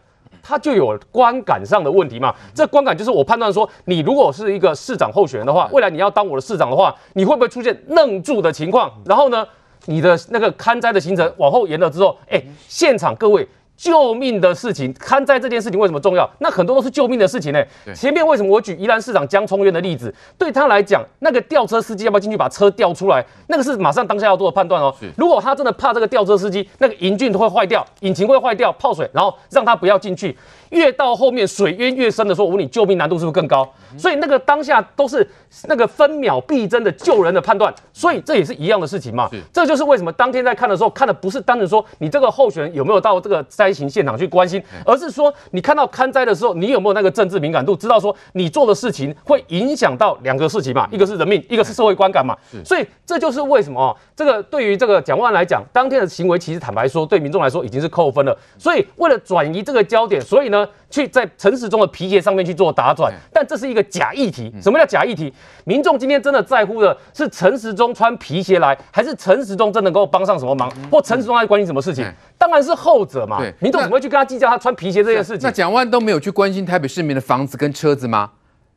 他就有观感上的问题嘛？这观感就是我判断说，你如果是一个市长候选人的话，未来你要当我的市长的话，你会不会出现愣住的情况？然后呢，你的那个勘灾的行程往后延了之后，哎，现场各位。救命的事情，勘灾这件事情为什么重要？那很多都是救命的事情呢。前面为什么我举宜兰市长江聪渊的例子？对他来讲，那个吊车司机要不要进去把车吊出来？那个是马上当下要做的判断哦。如果他真的怕这个吊车司机那个营运都会坏掉，引擎会坏掉，泡水，然后让他不要进去。越到后面水淹越深的时候，我问你救命难度是不是更高？所以那个当下都是那个分秒必争的救人的判断。所以这也是一样的事情嘛。这就是为什么当天在看的时候，看的不是单纯说你这个候选人有没有到这个灾情现场去关心，而是说你看到看灾的时候，你有没有那个政治敏感度，知道说你做的事情会影响到两个事情嘛，一个是人命，一个是社会观感嘛。所以这就是为什么啊，这个对于这个蒋万来讲，当天的行为其实坦白说，对民众来说已经是扣分了。所以为了转移这个焦点，所以呢，去在陈时中的皮鞋上面去做打转，但这是一个假议题。什么叫假议题？民众今天真的在乎的是陈时中穿皮鞋来，还是陈时中真的能够帮上什么忙，或陈时中在关心什么事情？当然是后者嘛。民众怎么会去跟他计较他穿皮鞋这件事情？那蒋万安都没有去关心台北市民的房子跟车子吗？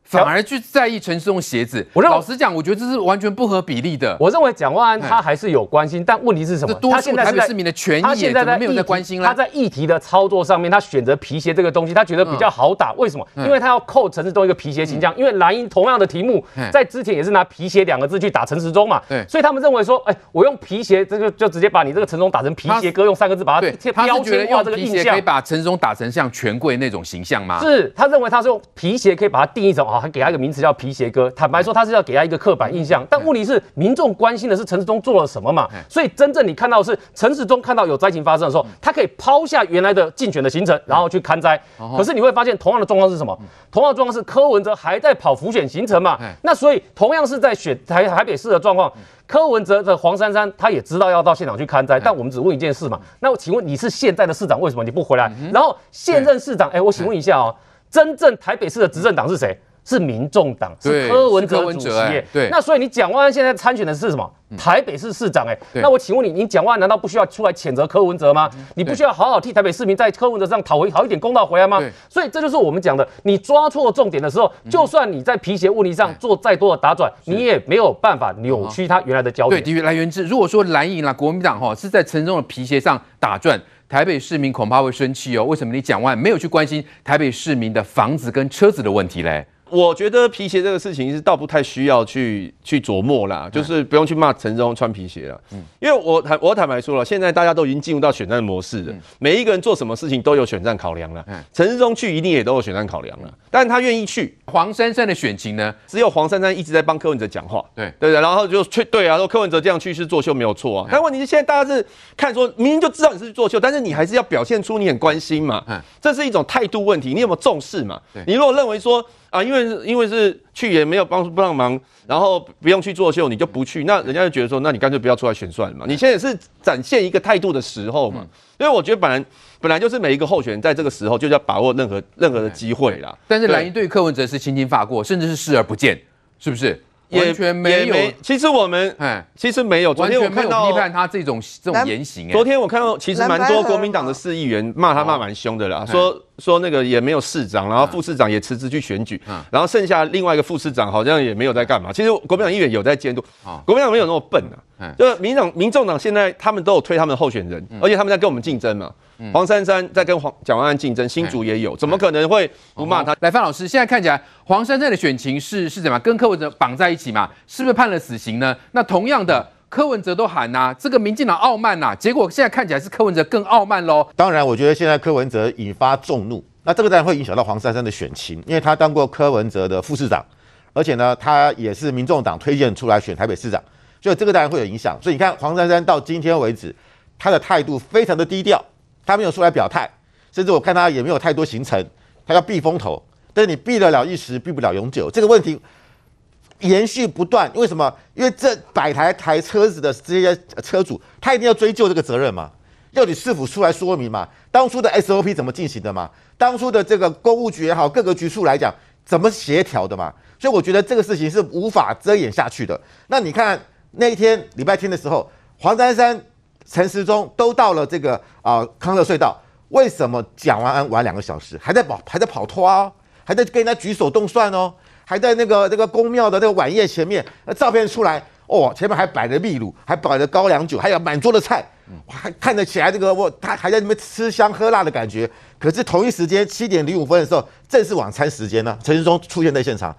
反而去在意陈世忠鞋子，我老实讲，我觉得这是完全不合比例的。我认为蒋万安他还是有关心，但问题是什么？多数台北市民的权益，他现在在没有在关心了。他在议题的操作上面，他选择皮鞋这个东西，他觉得比较好打。为什么？因为他要扣陈世忠一个皮鞋形象。因为蓝营同样的题目，在之前也是拿皮鞋两个字去打陈时中嘛。对，所以他们认为说，哎，我用皮鞋这个就直接把你这个陈时中打成皮鞋哥，用三个字把它贴标签化这个印象，可以把陈时中打成像权贵那种形象吗？是他认为他是用皮鞋可以把它定义成啊，还给他一个名词叫。皮鞋哥，坦白说，他是要给他一个刻板印象，但问题是，民众关心的是陈时中做了什么嘛？所以真正你看到的是陈时中看到有灾情发生的时候，他可以抛下原来的竞选的行程，然后去看灾。可是你会发现，同样的状况是什么？同样的状况是柯文哲还在跑浮选行程嘛？那所以同样是在选台台北市的状况，柯文哲的黄珊珊他也知道要到现场去看灾，但我们只问一件事嘛？那我请问你是现在的市长，为什么你不回来？然后现任市长，哎，我请问一下哦，真正台北市的执政党是谁？是民众党，是柯文哲主席。对，那所以你蒋万安现在参选的是什么？台北市市长。哎，那我请问你，你蒋万安难道不需要出来谴责柯文哲吗？你不需要好好替台北市民在柯文哲上讨回好一点公道回来吗？所以这就是我们讲的，你抓错重点的时候，就算你在皮鞋问题上做再多的打转，你也没有办法扭曲他原来的焦点。对，的确，来源自，如果说蓝营啦，国民党哈是在沉重的皮鞋上打转，台北市民恐怕会生气哦。为什么你蒋万安没有去关心台北市民的房子跟车子的问题嘞？我觉得皮鞋这个事情是倒不太需要去去琢磨啦，就是不用去骂陈时中穿皮鞋了。嗯，因为我坦我坦白说了，现在大家都已经进入到选战模式了，每一个人做什么事情都有选战考量了。陈时中去一定也都有选战考量了，但他愿意去。黄珊珊的选情呢？只有黄珊珊一直在帮柯文哲讲话。对对对，然后就去对啊，说柯文哲这样去是作秀没有错啊。但问题是现在大家是看说明明就知道你是作秀，但是你还是要表现出你很关心嘛。嗯，这是一种态度问题，你有没有重视嘛？你如果认为说。啊，因为因为是去也没有帮不上忙，然后不用去作秀，你就不去，那人家就觉得说，那你干脆不要出来选算了嘛。你现在是展现一个态度的时候嘛，因为我觉得本来本来就是每一个候选人在这个时候就要把握任何任何的机会啦。但是蓝营对柯文哲是轻轻发过，甚至是视而不见，是不是？也完全没其实我们哎，其实没有。昨完全没有天我看到批判他这种这种言行。哎昨天我看到其实蛮多国民党的市议员骂他骂蛮凶的啦，说说那个也没有市长，然后副市长也辞职去选举，然后剩下另外一个副市长好像也没有在干嘛。其实国民党议员有在监督，国民党没有那么笨啊。就是民党、民众党现在他们都有推他们的候选人，而且他们在跟我们竞争嘛。黄珊珊在跟黄蒋万安竞争，新竹也有，怎么可能会不骂他？来，范老师，现在看起来黄珊珊的选情是是怎么？跟柯文哲绑在一起嘛？是不是判了死刑呢？那同样的，柯文哲都喊呐、啊，这个民进党傲慢呐、啊，结果现在看起来是柯文哲更傲慢喽。当然，我觉得现在柯文哲引发众怒，那这个当然会影响到黄珊珊的选情，因为他当过柯文哲的副市长，而且呢，他也是民众党推荐出来选台北市长，所以这个当然会有影响。所以你看，黄珊珊到今天为止，他的态度非常的低调。他没有出来表态，甚至我看他也没有太多行程，他要避风头。但是你避得了一时，避不了永久。这个问题延续不断，为什么？因为这百台台车子的这些车主，他一定要追究这个责任嘛？要你市府出来说明嘛？当初的 SOP 怎么进行的嘛？当初的这个公务局也好，各个局处来讲，怎么协调的嘛？所以我觉得这个事情是无法遮掩下去的。那你看那一天礼拜天的时候，黄珊珊。陈时中都到了这个啊、康乐隧道，为什么蒋万安晚两个小时？还在跑还在跑脱哦，还在跟人家举手动算哦，还在那个那个宫庙的那个晚宴前面，那照片出来哦，前面还摆着秘鲁，还摆着高粱酒，还有满桌的菜，还看得起来这个我他还在那边吃香喝辣的感觉。可是同一时间七点零五分的时候，正是晚餐时间呢，陈时中出现在现场，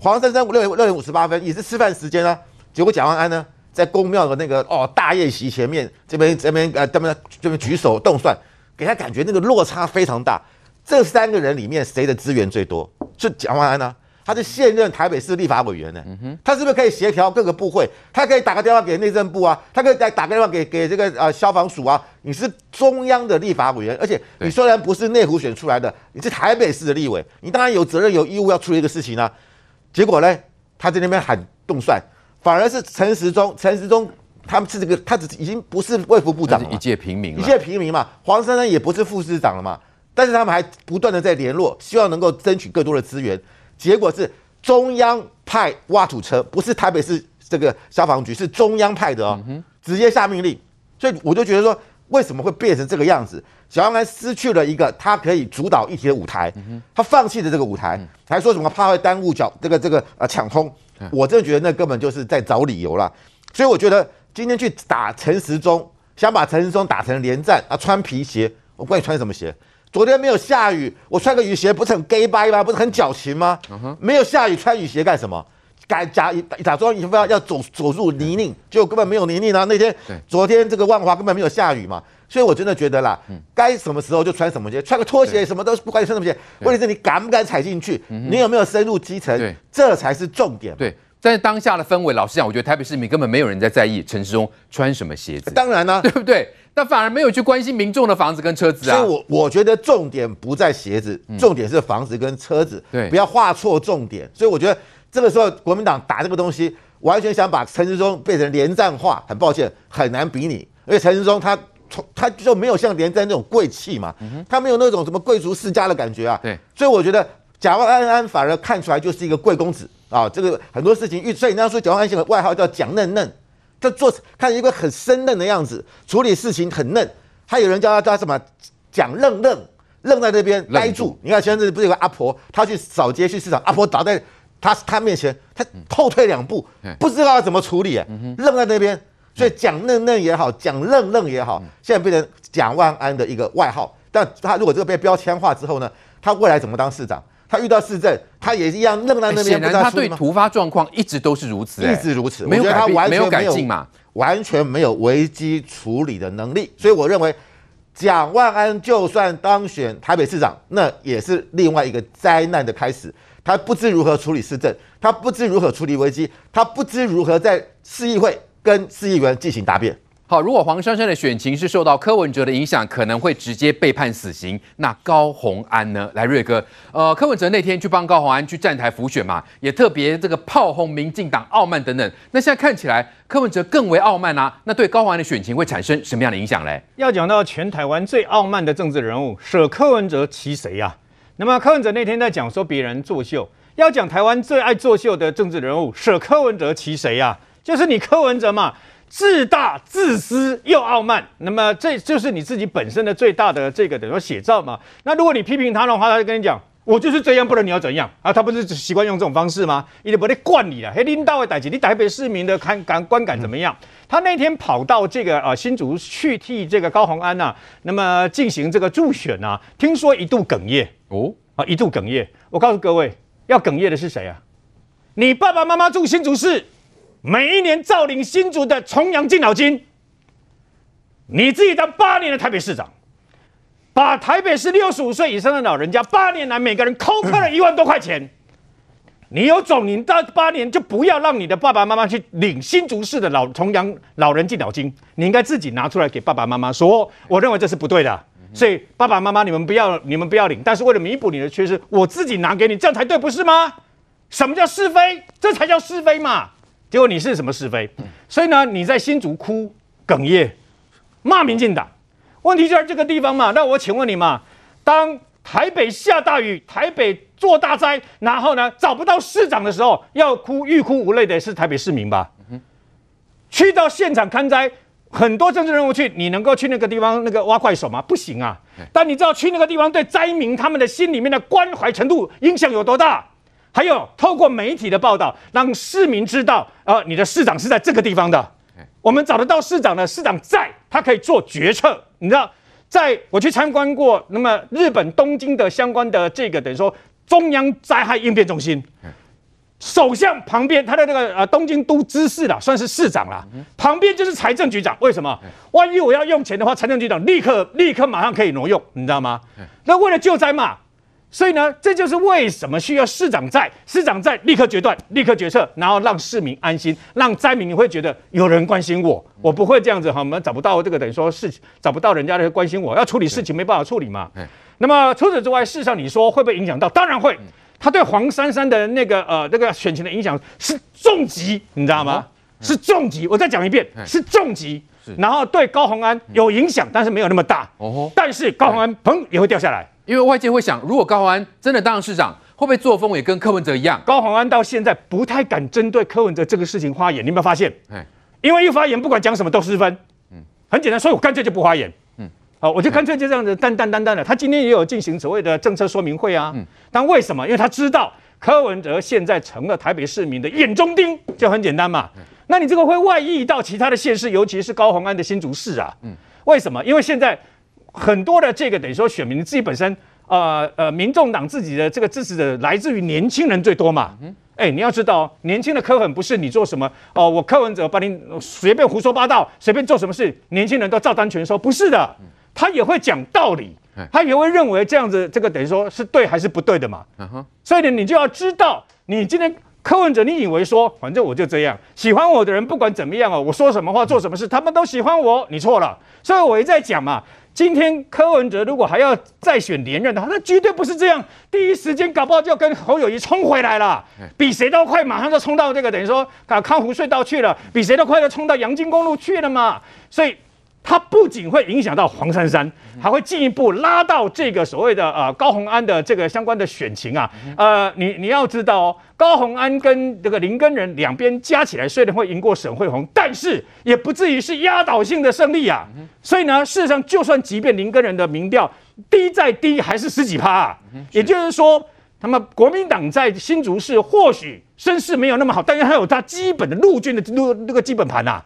黄珊珊六点六点五十八分也是吃饭时间啊，结果蒋万安呢？在公庙的那个哦大宴席前面，这边这边呃这边这边举手动算，给他感觉那个落差非常大。这三个人里面谁的资源最多？是蒋万安呢？他是现任台北市立法委员呢，他是不是可以协调各个部会？他可以打个电话给内政部啊，他可以再打个电话给给这个呃消防署啊。你是中央的立法委员，而且你虽然不是内湖选出来的，你是台北市的立委，你当然有责任有义务要处理这个事情啊。结果呢，他在那边喊动算。反而是陈时中，陈时中他们是这个，他只已经不是卫福部长了，一介平民，一介平民嘛。黄珊珊也不是副市长了嘛，但是他们还不断的在联络，希望能够争取更多的资源。结果是中央派挖土车，不是台北市这个消防局，是中央派的哦，直接下命令。所以我就觉得说，为什么会变成这个样子？小杨安失去了一个他可以主导议题的舞台，他放弃了这个舞台，还说什么怕会耽误脚这个这个呃抢通。我真的觉得那根本就是在找理由了，所以我觉得今天去打陈时中，想把陈时中打成连战啊，穿皮鞋，我管你穿什么鞋。昨天没有下雨，我穿个雨鞋不是很 gay 掰吗？不是很矫情吗？没有下雨穿雨鞋干什么？敢假假装你非要要走走入泥泞，结果根本没有泥泞啊。那天昨天这个万华根本没有下雨嘛，所以我真的觉得啦，该什么时候就穿什么鞋，穿个拖鞋什么都不管你穿什么鞋，问题是你敢不敢踩进去，你有没有深入基层，这才是重点。对，但是当下的氛围，老实讲，我觉得台北市民根本没有人在在意陈世忠穿什么鞋子。当然啦，(laughs) 对不对？那反而没有去关心民众的房子跟车子啊。所以我我觉得重点不在鞋子，重点是房子跟车子。对，不要画错重点。所以我觉得。这个时候，国民党打这个东西，完全想把陈世忠变成连战化。很抱歉，很难比拟。因为陈世忠他从他就没有像连战那种贵气嘛，他没有那种什么贵族世家的感觉啊。对，所以我觉得蒋万安安反而看出来就是一个贵公子啊。这个很多事情，所以人家说蒋万安现在外号叫蒋嫩嫩，他做看一个很生嫩的样子，处理事情很嫩。还有人叫他叫他什么蒋愣愣，愣在那边呆住。你看前阵子不是有个阿婆，她去扫街去市场，阿婆倒在。他他面前，他后退两步，不知道要怎么处理，哎，愣在那边。所以蒋嫩嫩也好，蒋愣愣也好，现在变成蒋万安的一个外号。但他如果这个被标签化之后呢，他未来怎么当市长？他遇到市政，他也一样愣在那边。显然他对突发状况一直都是如此，一直如此，没有改变，没有改进嘛，完全没有危机处理的能力。所以我认为，蒋万安就算当选台北市长，那也是另外一个灾难的开始。他不知如何处理市政，他不知如何处理危机，他不知如何在市议会跟市议员进行答辩。好，如果黄珊珊的选情是受到柯文哲的影响，可能会直接被判死刑。那高虹安呢？来，瑞哥，呃，柯文哲那天去帮高虹安去站台辅选嘛，也特别这个炮轰民进党傲慢等等。那现在看起来，柯文哲更为傲慢啊。那对高虹安的选情会产生什么样的影响嘞？要讲到全台湾最傲慢的政治人物，舍柯文哲其谁呀？那么柯文哲那天在讲说别人作秀，要讲台湾最爱作秀的政治人物，舍柯文哲其谁呀？就是你柯文哲嘛，自大、自私又傲慢。那么这就是你自己本身的最大的这个等于说写照嘛。那如果你批评他的话，他就跟你讲。我就是这样，不然你要怎样啊？他不是习惯用这种方式吗？一定不得惯你了。嘿，领导的代志，你台北市民的看感观感怎么样？他那天跑到这个呃新竹去替这个高虹安呐、啊，那么进行这个助选啊，听说一度哽咽哦啊，一度哽咽。我告诉各位，要哽咽的是谁啊？你爸爸妈妈住新竹市，每一年造领新竹的重阳敬老金，你自己当八年的台北市长。把台北市六十五岁以上的老人家八年来每个人扣扣了一万多块钱，你有种，你到八年就不要让你的爸爸妈妈去领新竹市的老重阳老人敬老金，你应该自己拿出来给爸爸妈妈说，我认为这是不对的，所以爸爸妈妈你们不要你们不要领，但是为了弥补你的缺失，我自己拿给你，这样才对，不是吗？什么叫是非？这才叫是非嘛！结果你是什么是非？所以呢，你在新竹哭哽咽，骂民进党。问题就在这个地方嘛？那我请问你嘛，当台北下大雨，台北做大灾，然后呢找不到市长的时候，要哭欲哭无泪的是台北市民吧？去到现场看灾，很多政治人物去，你能够去那个地方那个挖快手吗？不行啊！但你知道去那个地方对灾民他们的心里面的关怀程度影响有多大？还有透过媒体的报道，让市民知道，呃，你的市长是在这个地方的。我们找得到市长的，市长在，他可以做决策。你知道，在我去参观过，那么日本东京的相关的这个等于说中央灾害应变中心，首相旁边他的那个呃东京都知事啦，算是市长啦，旁边就是财政局长。为什么？万一我要用钱的话，财政局长立刻立刻马上可以挪用，你知道吗？那为了救灾嘛。所以呢，这就是为什么需要市长在，市长在立刻决断，立刻决策，然后让市民安心，让灾民你会觉得有人关心我，我不会这样子哈，我们找不到这个等于说事情，找不到人家的关心我，要处理事情没办法处理嘛。那么除此之外，事实上你说会不会影响到？当然会，他对黄珊珊的那个呃那个选情的影响是重疾，你知道吗？是重疾。我再讲一遍，是重击。然后对高虹安有影响，但是没有那么大。哦。但是高虹安砰也会掉下来。因为外界会想，如果高虹安真的当上市长，会不会作风也跟柯文哲一样？高虹安到现在不太敢针对柯文哲这个事情发言，你有没有发现？因为一发言不管讲什么都失分。嗯，很简单，所以我干脆就不发言。嗯，好，我就干脆就这样子淡淡淡淡的。他今天也有进行所谓的政策说明会啊。嗯，但为什么？因为他知道柯文哲现在成了台北市民的眼中钉，就很简单嘛。那你这个会外溢到其他的县市，尤其是高虹安的新竹市啊。嗯，为什么？因为现在。很多的这个等于说选民自己本身，呃呃，民众党自己的这个支持者来自于年轻人最多嘛。嗯哎，你要知道，年轻的柯粉不是你做什么哦、呃，我柯文哲把你随便胡说八道，随便做什么事，年轻人都照单全收，不是的，他也会讲道理，他也会认为这样子这个等于说是对还是不对的嘛。所以呢，你就要知道，你今天柯文哲，你以为说反正我就这样，喜欢我的人不管怎么样哦，我说什么话做什么事，他们都喜欢我，你错了。所以我一再讲嘛。今天柯文哲如果还要再选连任的话，那绝对不是这样。第一时间搞不好就要跟侯友谊冲回来了，比谁都快，马上就冲到这个等于说啊康湖隧道去了，比谁都快就冲到阳金公路去了嘛。所以。它不仅会影响到黄珊珊，还会进一步拉到这个所谓的呃高虹安的这个相关的选情啊。呃，你你要知道哦，高虹安跟这个林根人两边加起来虽然会赢过沈慧红，但是也不至于是压倒性的胜利啊。所以呢，事实上，就算即便林根人的民调低再低，还是十几趴啊。也就是说，他们国民党在新竹市或许声势没有那么好，但是还有他基本的陆军的陆那个基本盘呐。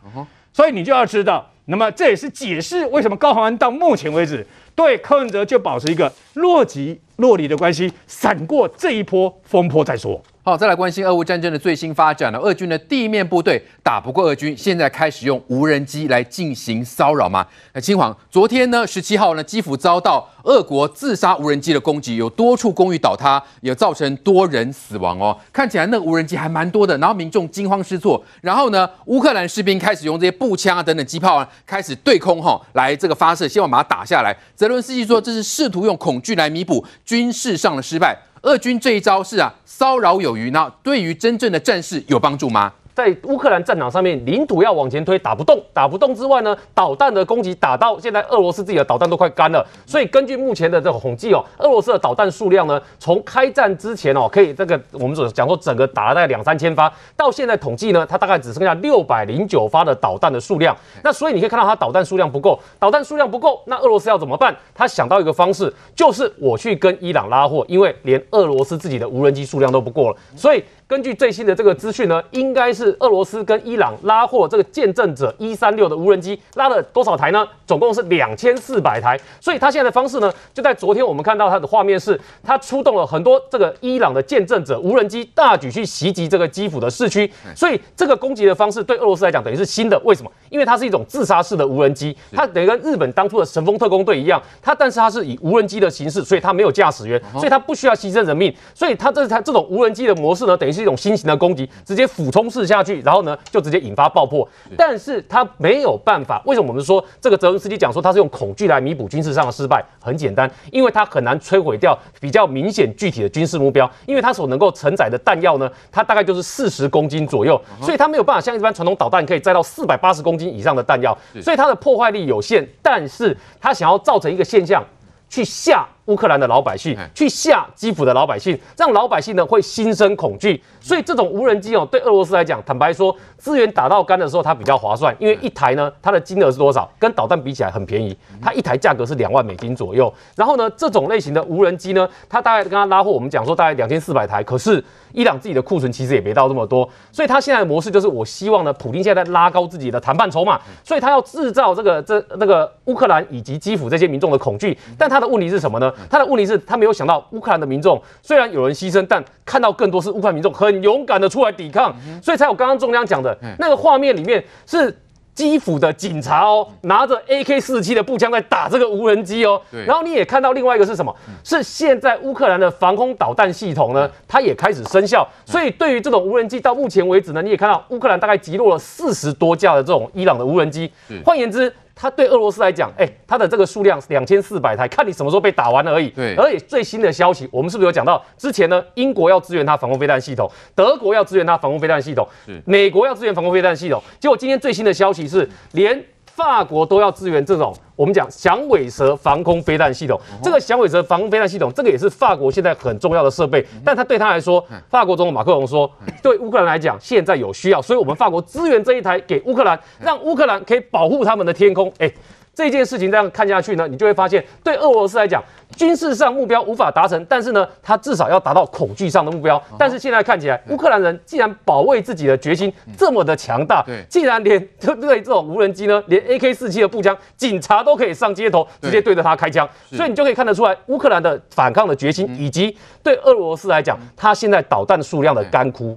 所以你就要知道。那么这也是解释为什么高虹安到目前为止对柯文哲就保持一个若即若离的关系，闪过这一波风波再说。好，再来关心俄乌战争的最新发展了。俄军的地面部队打不过俄军，现在开始用无人机来进行骚扰吗？那青黄，昨天呢，十七号呢，基辅遭到俄国自杀无人机的攻击，有多处公寓倒塌，也造成多人死亡哦。看起来那无人机还蛮多的，然后民众惊慌失措。然后呢，乌克兰士兵开始用这些步枪啊等等机炮啊，开始对空哈来这个发射，希望把它打下来。泽伦斯基说，这是试图用恐惧来弥补军事上的失败。俄军这一招是啊，骚扰有余，那对于真正的战事有帮助吗？在乌克兰战场上面，领土要往前推，打不动，打不动之外呢，导弹的攻击打到现在，俄罗斯自己的导弹都快干了。所以根据目前的这个统计哦，俄罗斯的导弹数量呢，从开战之前哦，可以这个我们所讲说整个打了大概两三千发，到现在统计呢，它大概只剩下六百零九发的导弹的数量。那所以你可以看到它导弹数量不够，导弹数量不够，那俄罗斯要怎么办？他想到一个方式，就是我去跟伊朗拉货，因为连俄罗斯自己的无人机数量都不够了，所以。根据最新的这个资讯呢，应该是俄罗斯跟伊朗拉货这个见证者一三六的无人机拉了多少台呢？总共是两千四百台。所以他现在的方式呢，就在昨天我们看到他的画面是，他出动了很多这个伊朗的见证者无人机，大举去袭击这个基辅的市区。所以这个攻击的方式对俄罗斯来讲等于是新的。为什么？因为它是一种自杀式的无人机，它等于跟日本当初的神风特工队一样，它但是它是以无人机的形式，所以它没有驾驶员，所以它不需要牺牲人命。所以它这它这种无人机的模式呢，等于是。一种新型的攻击，直接俯冲式下去，然后呢，就直接引发爆破。但是它没有办法。为什么我们说这个泽伦斯基讲说他是用恐惧来弥补军事上的失败？很简单，因为它很难摧毁掉比较明显具体的军事目标，因为它所能够承载的弹药呢，它大概就是四十公斤左右，所以它没有办法像一般传统导弹可以载到四百八十公斤以上的弹药，所以它的破坏力有限。但是它想要造成一个现象，去吓。乌克兰的老百姓去吓基辅的老百姓，让老百姓呢会心生恐惧。所以这种无人机哦，对俄罗斯来讲，坦白说，资源打到干的时候，它比较划算，因为一台呢，它的金额是多少？跟导弹比起来很便宜，它一台价格是两万美金左右。然后呢，这种类型的无人机呢，它大概跟它拉货，我们讲说大概两千四百台，可是伊朗自己的库存其实也没到这么多，所以它现在的模式就是，我希望呢，普京现在在拉高自己的谈判筹码，所以他要制造这个这那个乌克兰以及基辅这些民众的恐惧。但他的问题是什么呢？他的问题是。他没有想到乌克兰的民众虽然有人牺牲，但看到更多是乌克兰民众很勇敢的出来抵抗，所以才有刚刚中央讲的那个画面里面是基辅的警察哦，拿着 AK 四十七的步枪在打这个无人机哦。然后你也看到另外一个是什么？是现在乌克兰的防空导弹系统呢，它也开始生效。所以对于这种无人机，到目前为止呢，你也看到乌克兰大概击落了四十多架的这种伊朗的无人机。换言之。它对俄罗斯来讲，哎，它的这个数量两千四百台，看你什么时候被打完而已。对，而且最新的消息，我们是不是有讲到？之前呢，英国要支援它防空飞弹系统，德国要支援它防空飞弹系统，美国要支援防空飞弹系统。结果今天最新的消息是，连。法国都要支援这种我们讲响尾蛇防空飞弹系统，这个响尾蛇防空飞弹系统，这个也是法国现在很重要的设备。但他对他来说，法国总统马克龙说，对乌克兰来讲，现在有需要，所以我们法国支援这一台给乌克兰，让乌克兰可以保护他们的天空。哎。这件事情这样看下去呢，你就会发现，对俄罗斯来讲，军事上目标无法达成，但是呢，他至少要达到恐惧上的目标。但是现在看起来，乌克兰人既然保卫自己的决心这么的强大，对，既然连对这种无人机呢，连 AK 四七的步枪，警察都可以上街头直接对着他开枪，所以你就可以看得出来，乌克兰的反抗的决心，以及对俄罗斯来讲，他现在导弹数量的干枯。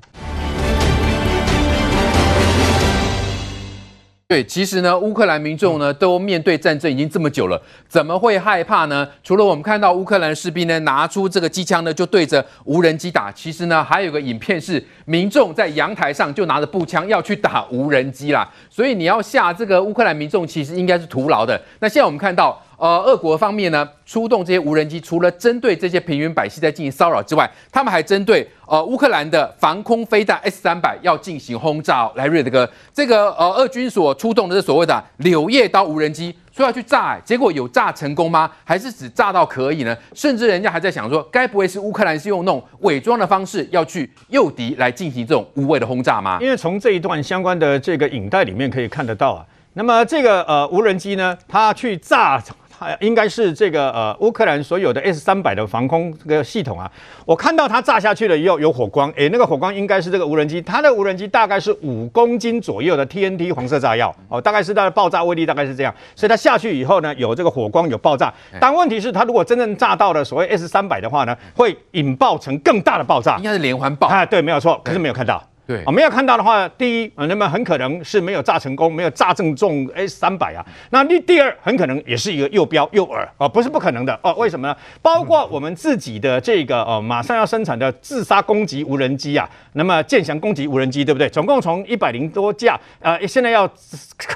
对，其实呢，乌克兰民众呢都面对战争已经这么久了，怎么会害怕呢？除了我们看到乌克兰士兵呢拿出这个机枪呢就对着无人机打，其实呢还有个影片是民众在阳台上就拿着步枪要去打无人机啦。所以你要吓这个乌克兰民众，其实应该是徒劳的。那现在我们看到。呃，俄国方面呢，出动这些无人机，除了针对这些平民百姓在进行骚扰之外，他们还针对呃乌克兰的防空飞弹 S 三百要进行轰炸。来，瑞德哥，这个呃俄军所出动的这所谓的柳叶刀无人机，说要去炸，结果有炸成功吗？还是只炸到可以呢？甚至人家还在想说，该不会是乌克兰是用那种伪装的方式要去诱敌来进行这种无谓的轰炸吗？因为从这一段相关的这个影带里面可以看得到啊，那么这个呃无人机呢，它去炸。它应该是这个呃乌克兰所有的 S 三百的防空这个系统啊，我看到它炸下去了以后有火光，诶，那个火光应该是这个无人机，它的无人机大概是五公斤左右的 TNT 黄色炸药哦，大概是它的爆炸威力大概是这样，所以它下去以后呢，有这个火光有爆炸，但问题是它如果真正炸到了所谓 S 三百的话呢，会引爆成更大的爆炸，应该是连环爆。啊，对，没有错，可是没有看到。对啊，没有看到的话，第一啊，那么很可能是没有炸成功，没有炸正中 S 三百啊。那第第二，很可能也是一个诱标诱饵啊，不是不可能的哦。为什么呢？包括我们自己的这个哦，马上要生产的自杀攻击无人机啊，那么剑翔攻击无人机，对不对？总共从一百零多架，呃，现在要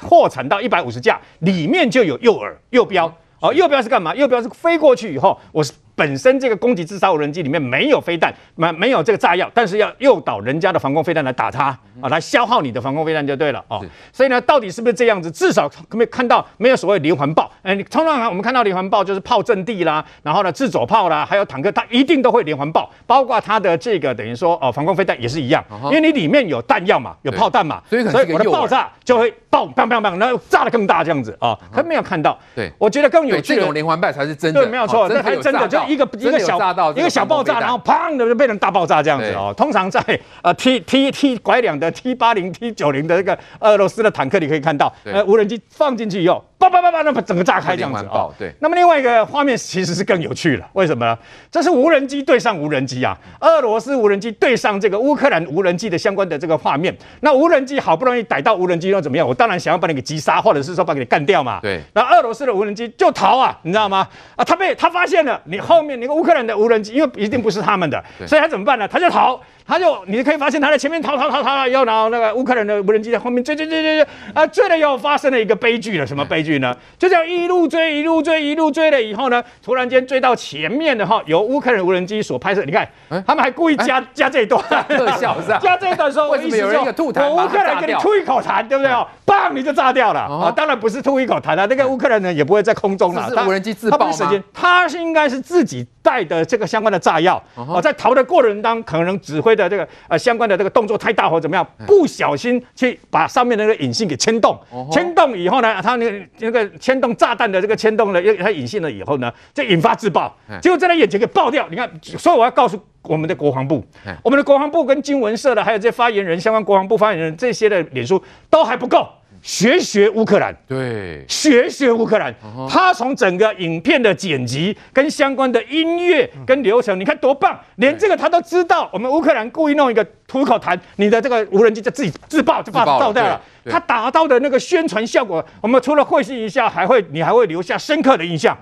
扩产到一百五十架，里面就有右耳右标。哦，右标是干嘛？右标是飞过去以后，我是本身这个攻击自杀无人机里面没有飞弹，没没有这个炸药，但是要诱导人家的防空飞弹来打它啊，来消耗你的防空飞弹就对了哦。所以呢，到底是不是这样子？至少可没看到没有所谓连环爆？哎，你通常我们看到连环爆就是炮阵地啦，然后呢自走炮啦，还有坦克，它一定都会连环爆，包括它的这个等于说哦防空飞弹也是一样，因为你里面有弹药嘛，有炮弹嘛，所以所以我的爆炸就会爆，砰砰砰，然后炸得更大这样子啊，可没有看到。对，我觉得更有趣这种连环爆才是真的，对，没有错，这还真的就。一个一个小一个小爆炸，然后砰的就变成大爆炸这样子哦。通常在呃 T T T 拐两的 T 八零 T 九零的这个俄罗斯的坦克，你可以看到，呃，无人机放进去以后，叭叭叭叭，那么整个炸开这样子哦。对。那么另外一个画面其实是更有趣了，为什么呢？这是无人机对上无人机啊，俄罗斯无人机对上这个乌克兰无人机的相关的这个画面。那无人机好不容易逮到无人机又怎么样？我当然想要把你给击杀，或者是说把你干掉嘛。对。那俄罗斯的无人机就逃啊，你知道吗？啊，他被他发现了你后面那个乌克兰的无人机，因为一定不是他们的，所以他怎么办呢？他就逃，他就你可以发现他在前面逃逃逃逃了，以后然后那个乌克兰的无人机在后面追追追追追，啊，追了以后发生了一个悲剧了，什么悲剧呢？就这样一路追一路追一路追了以后呢，突然间追到前面的哈，由乌克兰无人机所拍摄，你看，他们还故意加加这一段特效是吧？加这一段说，为什么有人一个吐痰，乌克兰给你吐一口痰，对不对？哦，砰，你就炸掉了啊！当然不是吐一口痰了，那个乌克兰人也不会在空中了，他无人机自爆吗？他是应该是自己带的这个相关的炸药哦，在逃的过程当中，可能指挥的这个呃相关的这个动作太大或怎么样，不小心去把上面的那个引信给牵动，牵动以后呢，他那个那个牵动炸弹的这个牵动呢，又它引信了以后呢，就引发自爆，结果在他眼前给爆掉。你看，所以我要告诉我们的国防部，我们的国防部跟经文社的还有这些发言人，相关国防部发言人这些的脸书都还不够。学学乌克兰，对，学学乌克兰，他从整个影片的剪辑跟相关的音乐跟流程，你看多棒，连这个他都知道。我们乌克兰故意弄一个吐口痰，你的这个无人机就自己自爆就把它爆掉了。它达到的那个宣传效果，我们除了会心一笑，还会你还会留下深刻的印象。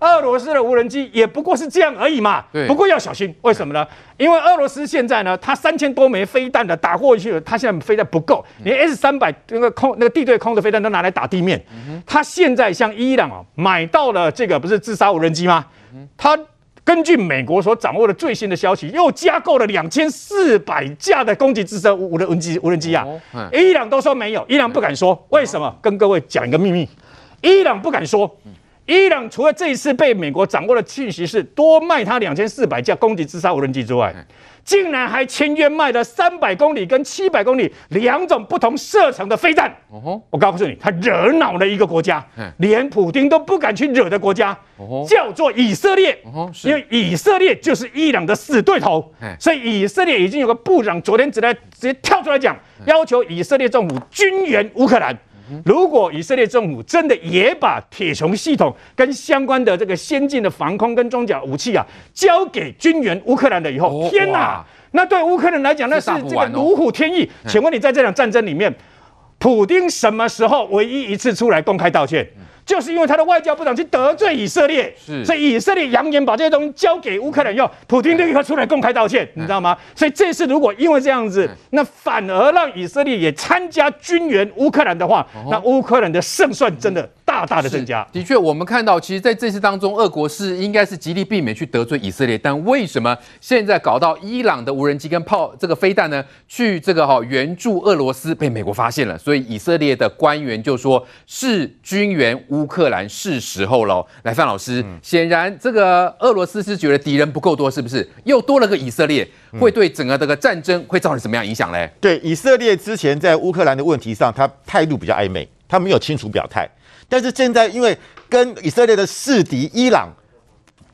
俄罗斯的无人机也不过是这样而已嘛。不过要小心，为什么呢？因为俄罗斯现在呢，它三千多枚飞弹的打过去了，它现在飞弹不够，连 S 三百那个空那个地对空的飞弹都拿来打地面。它现在像伊朗啊买到了这个不是自杀无人机吗？它。根据美国所掌握的最新的消息，又加购了两千四百架的攻击直升无人无人机无人机啊！伊朗都说没有，伊朗不敢说，为什么？跟各位讲一个秘密，伊朗不敢说。伊朗除了这一次被美国掌握的信息是多卖他两千四百架攻击自杀无人机之外，竟然还签约卖了三百公里跟七百公里两种不同射程的飞弹。我告诉你，他惹恼了一个国家，连普京都不敢去惹的国家，叫做以色列。因为以色列就是伊朗的死对头，所以以色列已经有个部长昨天直接直接跳出来讲，要求以色列政府军援乌克兰。如果以色列政府真的也把铁穹系统跟相关的这个先进的防空跟装甲武器啊交给军援乌克兰了以后，天哪！那对乌克兰来讲，那是这个如虎添翼。请问你在这场战争里面，普丁什么时候唯一一次出来公开道歉？就是因为他的外交部长去得罪以色列，是，所以以色列扬言把这些东西交给乌克兰用，普京立刻出来公开道歉，你知道吗？所以这次如果因为这样子，那反而让以色列也参加军援乌克兰的话，那乌克兰的胜算真的大大的增加。的确，我们看到，其实在这次当中，俄国是应该是极力避免去得罪以色列，但为什么现在搞到伊朗的无人机跟炮这个飞弹呢？去这个哈援助俄罗斯被美国发现了，所以以色列的官员就说是军援。乌克兰是时候喽，来范老师，显然这个俄罗斯是觉得敌人不够多，是不是？又多了个以色列，会对整个这个战争会造成什么样影响嘞？对，以色列之前在乌克兰的问题上，他态度比较暧昧，他没有清楚表态。但是现在因为跟以色列的势敌伊朗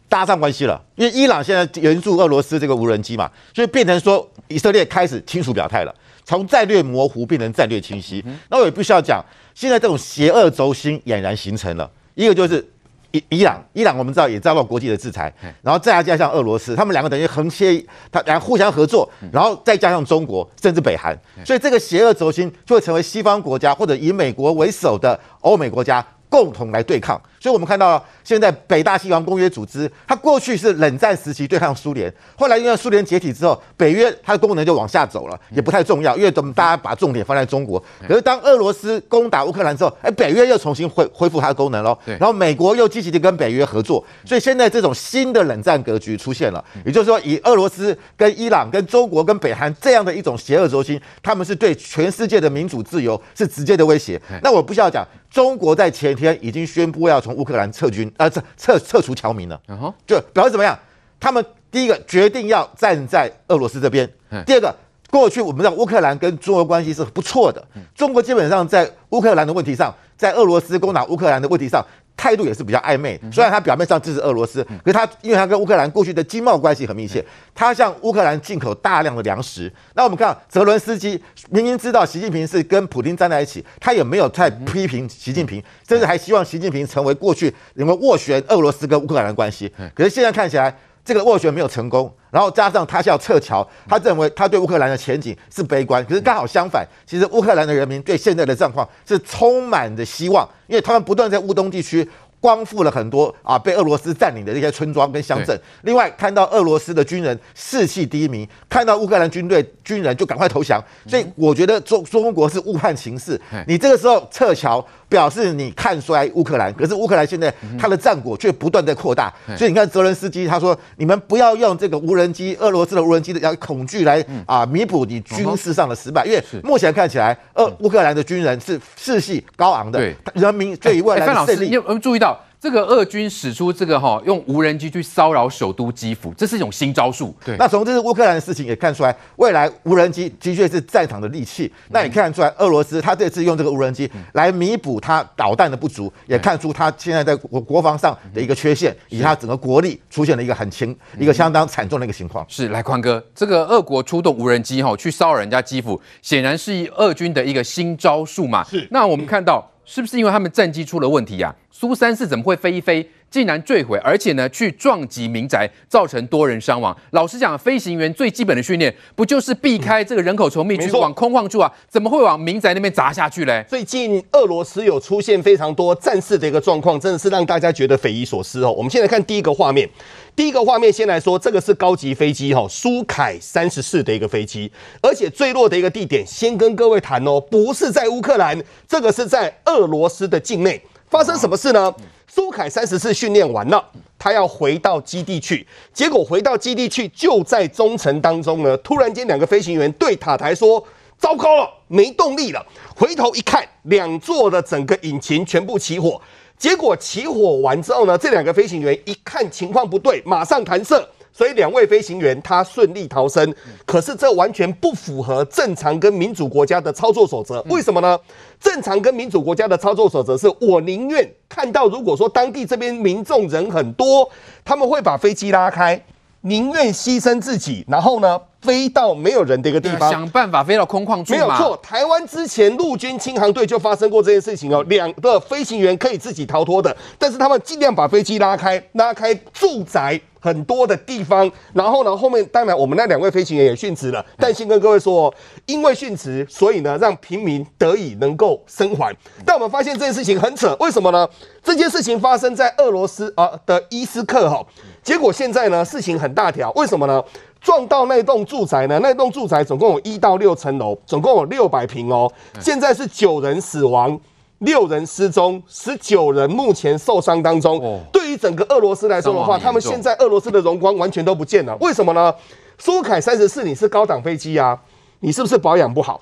搭上关系了，因为伊朗现在援助俄罗斯这个无人机嘛，所以变成说以色列开始清楚表态了，从战略模糊变成战略清晰。那我也必须要讲。现在这种邪恶轴心俨然形成了，一个就是伊伊朗，伊朗我们知道也遭到国际的制裁，然后再加上俄罗斯，他们两个等于横切，他然后互相合作，然后再加上中国甚至北韩，所以这个邪恶轴心就会成为西方国家或者以美国为首的欧美国家共同来对抗。所以我们看到现在北大西洋公约组织，它过去是冷战时期对抗苏联，后来因为苏联解体之后，北约它的功能就往下走了，也不太重要，因为怎么大家把重点放在中国。可是当俄罗斯攻打乌克兰之后，哎，北约又重新恢恢复它的功能喽。然后美国又积极的跟北约合作，所以现在这种新的冷战格局出现了。也就是说，以俄罗斯跟伊朗、跟中国、跟北韩这样的一种邪恶轴心，他们是对全世界的民主自由是直接的威胁。那我不需要讲，中国在前天已经宣布要从乌克兰撤军，呃，撤撤撤除侨民了。就表示怎么样？他们第一个决定要站在俄罗斯这边，第二个。过去我们知道乌克兰跟中俄关系是不错的，中国基本上在乌克兰的问题上，在俄罗斯攻打乌克兰的问题上，态度也是比较暧昧。虽然他表面上支持俄罗斯，可是他因为他跟乌克兰过去的经贸关系很密切，他向乌克兰进口大量的粮食。那我们看泽伦斯基明明知道习近平是跟普京站在一起，他也没有太批评习近平，甚至还希望习近平成为过去能够斡旋俄罗斯跟乌克兰的关系。可是现在看起来，这个斡旋没有成功。然后加上他是要撤侨，他认为他对乌克兰的前景是悲观。可是刚好相反，其实乌克兰的人民对现在的状况是充满着希望，因为他们不断在乌东地区光复了很多啊被俄罗斯占领的这些村庄跟乡镇。另外看到俄罗斯的军人士气低迷，看到乌克兰军队军人就赶快投降。所以我觉得中中国是误判形势。你这个时候撤侨，表示你看衰乌克兰，可是乌克兰现在它的战果却不断在扩大。所以你看泽伦斯基他说：“你们不要用这个无人。”机，俄罗斯的无人机的要恐惧来啊弥补你军事上的失败，因为目前看起来，呃乌克兰的军人是士气高昂的，对人民对于未来的胜利，你有没有注意到？这个俄军使出这个哈，用无人机去骚扰首都基辅，这是一种新招数。对，那从这次乌克兰的事情也看出来，未来无人机的确是战场的利器。那也看出来，俄罗斯他这次用这个无人机来弥补他导弹的不足，也看出他现在在国国防上的一个缺陷，以及他整个国力出现了一个很轻、一个相当惨重的一个情况。是，来宽哥，这个俄国出动无人机哈去骚扰人家基辅，显然是俄军的一个新招数嘛。是，那我们看到是不是因为他们战机出了问题呀？苏三四怎么会飞一飞，竟然坠毁，而且呢，去撞击民宅，造成多人伤亡。老实讲，飞行员最基本的训练，不就是避开这个人口稠密区，往空旷处啊？怎么会往民宅那边砸下去嘞？最近俄罗斯有出现非常多战事的一个状况，真的是让大家觉得匪夷所思哦。我们现在看第一个画面，第一个画面先来说，这个是高级飞机哈，苏凯三十四的一个飞机，而且坠落的一个地点，先跟各位谈哦，不是在乌克兰，这个是在俄罗斯的境内。发生什么事呢？苏凯三十四训练完了，他要回到基地去，结果回到基地去，就在中程当中呢，突然间两个飞行员对塔台说：“糟糕了，没动力了。”回头一看，两座的整个引擎全部起火。结果起火完之后呢，这两个飞行员一看情况不对，马上弹射。所以两位飞行员他顺利逃生，可是这完全不符合正常跟民主国家的操作守则。为什么呢？正常跟民主国家的操作守则是我宁愿看到，如果说当地这边民众人很多，他们会把飞机拉开，宁愿牺牲自己，然后呢飞到没有人的一个地方，想办法飞到空旷处。没有错，台湾之前陆军轻航队就发生过这件事情哦，两个飞行员可以自己逃脱的，但是他们尽量把飞机拉开，拉开住宅。很多的地方，然后呢，后面当然我们那两位飞行员也殉职了。但先跟各位说，因为殉职，所以呢，让平民得以能够生还。但我们发现这件事情很扯，为什么呢？这件事情发生在俄罗斯啊的伊斯克哈，结果现在呢，事情很大条，为什么呢？撞到那栋住宅呢？那栋住宅总共有一到六层楼，总共有六百平哦。现在是九人死亡。六人失踪，十九人目前受伤当中。哦、对于整个俄罗斯来说的话，他们现在俄罗斯的荣光完全都不见了。为什么呢？苏凯三十四，你是高档飞机啊，你是不是保养不好？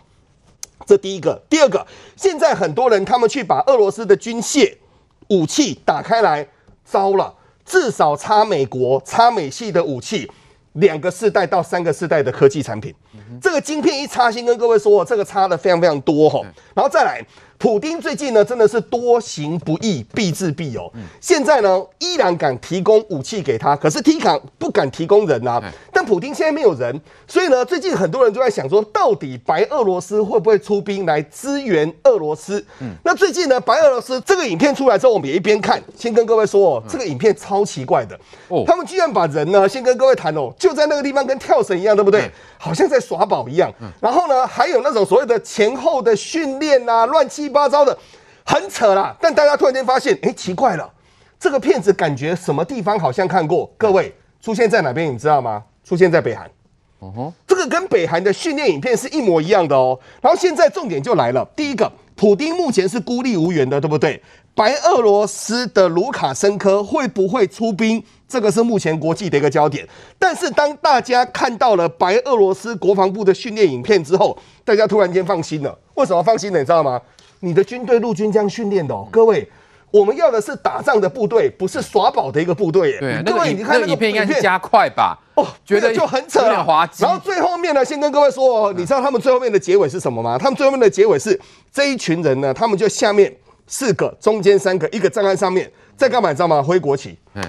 这第一个。第二个，现在很多人他们去把俄罗斯的军械武器打开来，糟了，至少差美国、差美系的武器两个世代到三个世代的科技产品。嗯、这个晶片一插，先跟各位说，这个差的非常非常多哈。然后再来。普丁最近呢，真的是多行不义必自毙哦。现在呢，依然敢提供武器给他，可是 T 卡不敢提供人啊。但普丁现在没有人，所以呢，最近很多人都在想说，到底白俄罗斯会不会出兵来支援俄罗斯？嗯，那最近呢，白俄罗斯这个影片出来之后，我们也一边看，先跟各位说哦，这个影片超奇怪的哦，他们居然把人呢，先跟各位谈哦，就在那个地方跟跳绳一样，对不对？好像在耍宝一样。然后呢，还有那种所谓的前后的训练啊，乱七。八糟的，很扯啦！但大家突然间发现，哎，奇怪了，这个片子感觉什么地方好像看过？各位出现在哪边？你知道吗？出现在北韩。哦吼，这个跟北韩的训练影片是一模一样的哦。然后现在重点就来了，第一个，普丁目前是孤立无援的，对不对？白俄罗斯的卢卡申科会不会出兵？这个是目前国际的一个焦点。但是当大家看到了白俄罗斯国防部的训练影片之后，大家突然间放心了。为什么放心呢？你知道吗？你的军队陆军这样训练的哦，各位。我们要的是打仗的部队，不是耍宝的一个部队耶。对，各位，你看那个影片应该是加快吧？哦，觉得就很扯，有点滑稽。然后最后面呢，先跟各位说哦，你知道他们最后面的结尾是什么吗？他们最后面的结尾是这一群人呢，他们就下面四个，中间三个，一个站在上面，在干嘛？你知道吗？挥国旗。嗯，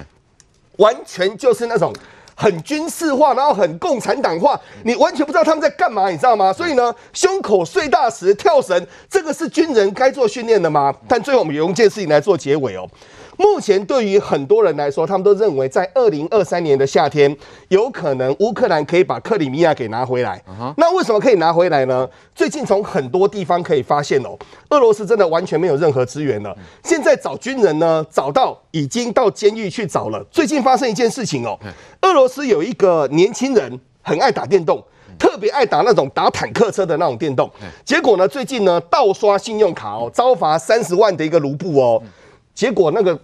完全就是那种。很军事化，然后很共产党化，你完全不知道他们在干嘛，你知道吗？所以呢，胸口碎大石、跳绳，这个是军人该做训练的吗？但最后我们用一件事情来做结尾哦。目前对于很多人来说，他们都认为在二零二三年的夏天，有可能乌克兰可以把克里米亚给拿回来。那为什么可以拿回来呢？最近从很多地方可以发现哦，俄罗斯真的完全没有任何资源了。现在找军人呢，找到已经到监狱去找了。最近发生一件事情哦，俄罗斯有一个年轻人很爱打电动，特别爱打那种打坦克车的那种电动。结果呢，最近呢盗刷信用卡哦，遭罚三十万的一个卢布哦。结果那个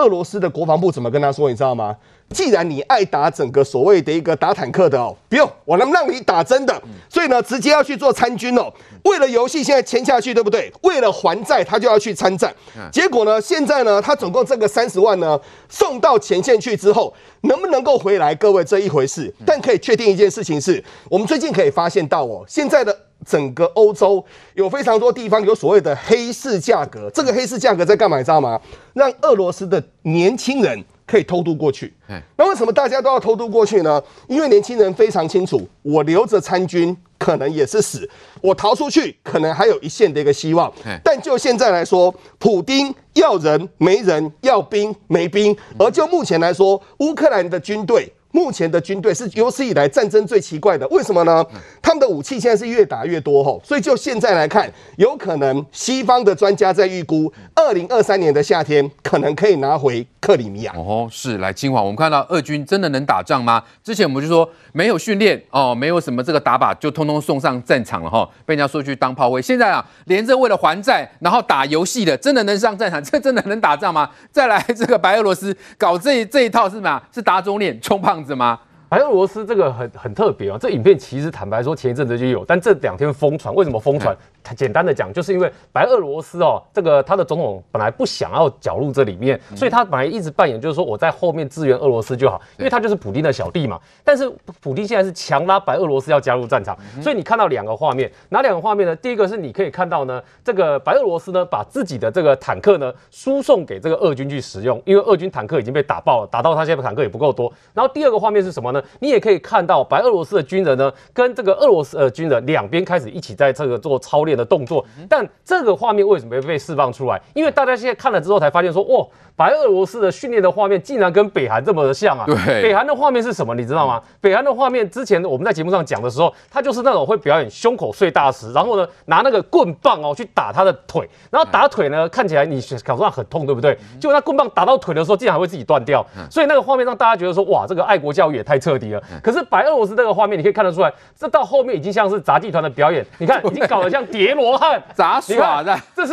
俄罗斯的国防部怎么跟他说？你知道吗？既然你爱打整个所谓的一个打坦克的哦，不用，我能让你打真的。所以呢，直接要去做参军哦。为了游戏现在签下去，对不对？为了还债，他就要去参战。结果呢，现在呢，他总共这个三十万呢，送到前线去之后，能不能够回来？各位这一回事。但可以确定一件事情是，我们最近可以发现到哦，现在的。整个欧洲有非常多地方有所谓的黑市价格，这个黑市价格在干嘛？你知道吗？让俄罗斯的年轻人可以偷渡过去。那为什么大家都要偷渡过去呢？因为年轻人非常清楚，我留着参军可能也是死，我逃出去可能还有一线的一个希望。但就现在来说，普丁要人没人，要兵没兵，而就目前来说，乌克兰的军队。目前的军队是有史以来战争最奇怪的，为什么呢？他们的武器现在是越打越多吼，所以就现在来看，有可能西方的专家在预估，二零二三年的夏天可能可以拿回克里米亚。哦，是来清华，我们看到俄军真的能打仗吗？之前我们就说没有训练哦，没有什么这个打靶，就通通送上战场了哈，被人家说去当炮灰。现在啊，连着为了还债，然后打游戏的，真的能上战场？(laughs) 这真的能打仗吗？再来这个白俄罗斯搞这这一套是什么？是打肿脸充胖子吗？白俄罗斯这个很很特别啊，这影片其实坦白说前一阵子就有，但这两天疯传，为什么疯传？简单的讲，就是因为白俄罗斯哦，这个他的总统本来不想要搅入这里面，所以他本来一直扮演就是说我在后面支援俄罗斯就好，因为他就是普京的小弟嘛。但是普京现在是强拉白俄罗斯要加入战场，所以你看到两个画面，哪两个画面呢？第一个是你可以看到呢，这个白俄罗斯呢把自己的这个坦克呢输送给这个俄军去使用，因为俄军坦克已经被打爆了，打到他现在坦克也不够多。然后第二个画面是什么呢？你也可以看到白俄罗斯的军人呢，跟这个俄罗斯呃军人两边开始一起在这个做操练的动作。但这个画面为什么会被释放出来？因为大家现在看了之后才发现说，哇，白俄罗斯的训练的画面竟然跟北韩这么的像啊！对，北韩的画面是什么？你知道吗？北韩的画面之前我们在节目上讲的时候，他就是那种会表演胸口碎大石，然后呢拿那个棍棒哦去打他的腿，然后打腿呢看起来你感觉上很痛，对不对？结果那棍棒打到腿的时候，竟然还会自己断掉，所以那个画面让大家觉得说，哇，这个爱国教育也太彻底了。可是白俄罗斯这个画面，你可以看得出来，这到后面已经像是杂技团的表演，你看已经搞得像 (laughs) 叠罗汉杂耍的，这是。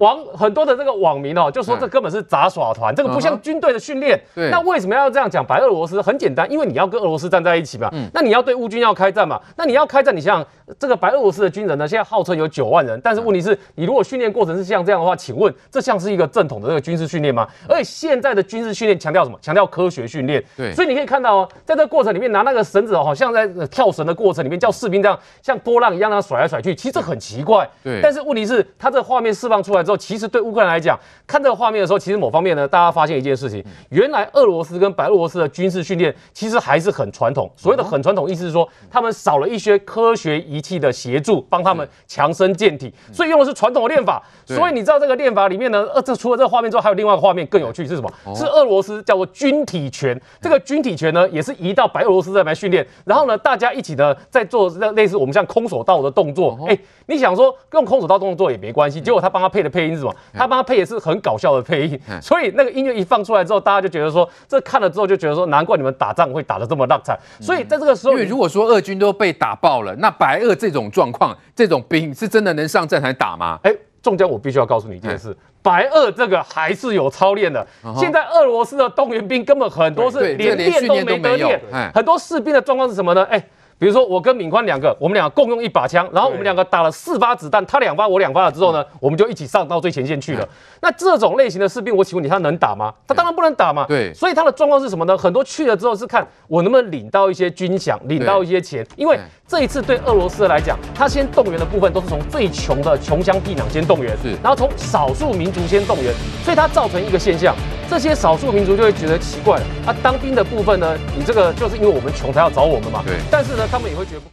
网很多的这个网民哦，就说这根本是杂耍团，这个不像军队的训练。对，那为什么要这样讲？白俄罗斯很简单，因为你要跟俄罗斯站在一起嘛。嗯。那你要对乌军要开战嘛？那你要开战，你想想这个白俄罗斯的军人呢，现在号称有九万人，但是问题是，你如果训练过程是像这样的话，请问这像是一个正统的这个军事训练吗？而且现在的军事训练强调什么？强调科学训练。对。所以你可以看到哦，在这个过程里面拿那个绳子哦，好像在跳绳的过程里面，叫士兵这样像波浪一样那样甩来甩去，其实这很奇怪。对。但是问题是，他这个画面释放出来之后，其实对乌克兰。来讲，看这个画面的时候，其实某方面呢，大家发现一件事情，原来俄罗斯跟白俄罗斯的军事训练其实还是很传统。所谓的很传统，意思是说他们少了一些科学仪器的协助，帮他们强身健体，所以用的是传统的练法。所以你知道这个练法里面呢，呃，这除了这个画面之后，还有另外一个画面更有趣是什么？是俄罗斯叫做军体拳。这个军体拳呢，也是移到白俄罗斯这边来训练。然后呢，大家一起呢在做类似我们像空手道的动作。哎，你想说用空手道动作也没关系，结果他帮他配的配。配音是什么？他帮他配也是很搞笑的配音，所以那个音乐一放出来之后，大家就觉得说，这看了之后就觉得说，难怪你们打仗会打得这么浪惨。所以在这个时候，因为如果说俄军都被打爆了，那白俄这种状况，这种兵是真的能上战场打吗？哎，中江，我必须要告诉你一件事，白俄这个还是有操练的。现在俄罗斯的动员兵根本很多是连练都没得练，很多士兵的状况是什么呢？哎。比如说我跟敏宽两个，我们两个共用一把枪，然后我们两个打了四发子弹，他两发我两发了之后呢，我们就一起上到最前线去了。那这种类型的士兵，我请问你，他能打吗？他当然不能打嘛。对，所以他的状况是什么呢？很多去了之后是看我能不能领到一些军饷，领到一些钱，因为这一次对俄罗斯来讲，他先动员的部分都是从最穷的穷乡僻壤先动员，是，然后从少数民族先动员，所以它造成一个现象，这些少数民族就会觉得奇怪了啊，当兵的部分呢，你这个就是因为我们穷才要找我们嘛。对，但是呢，他们也会觉得。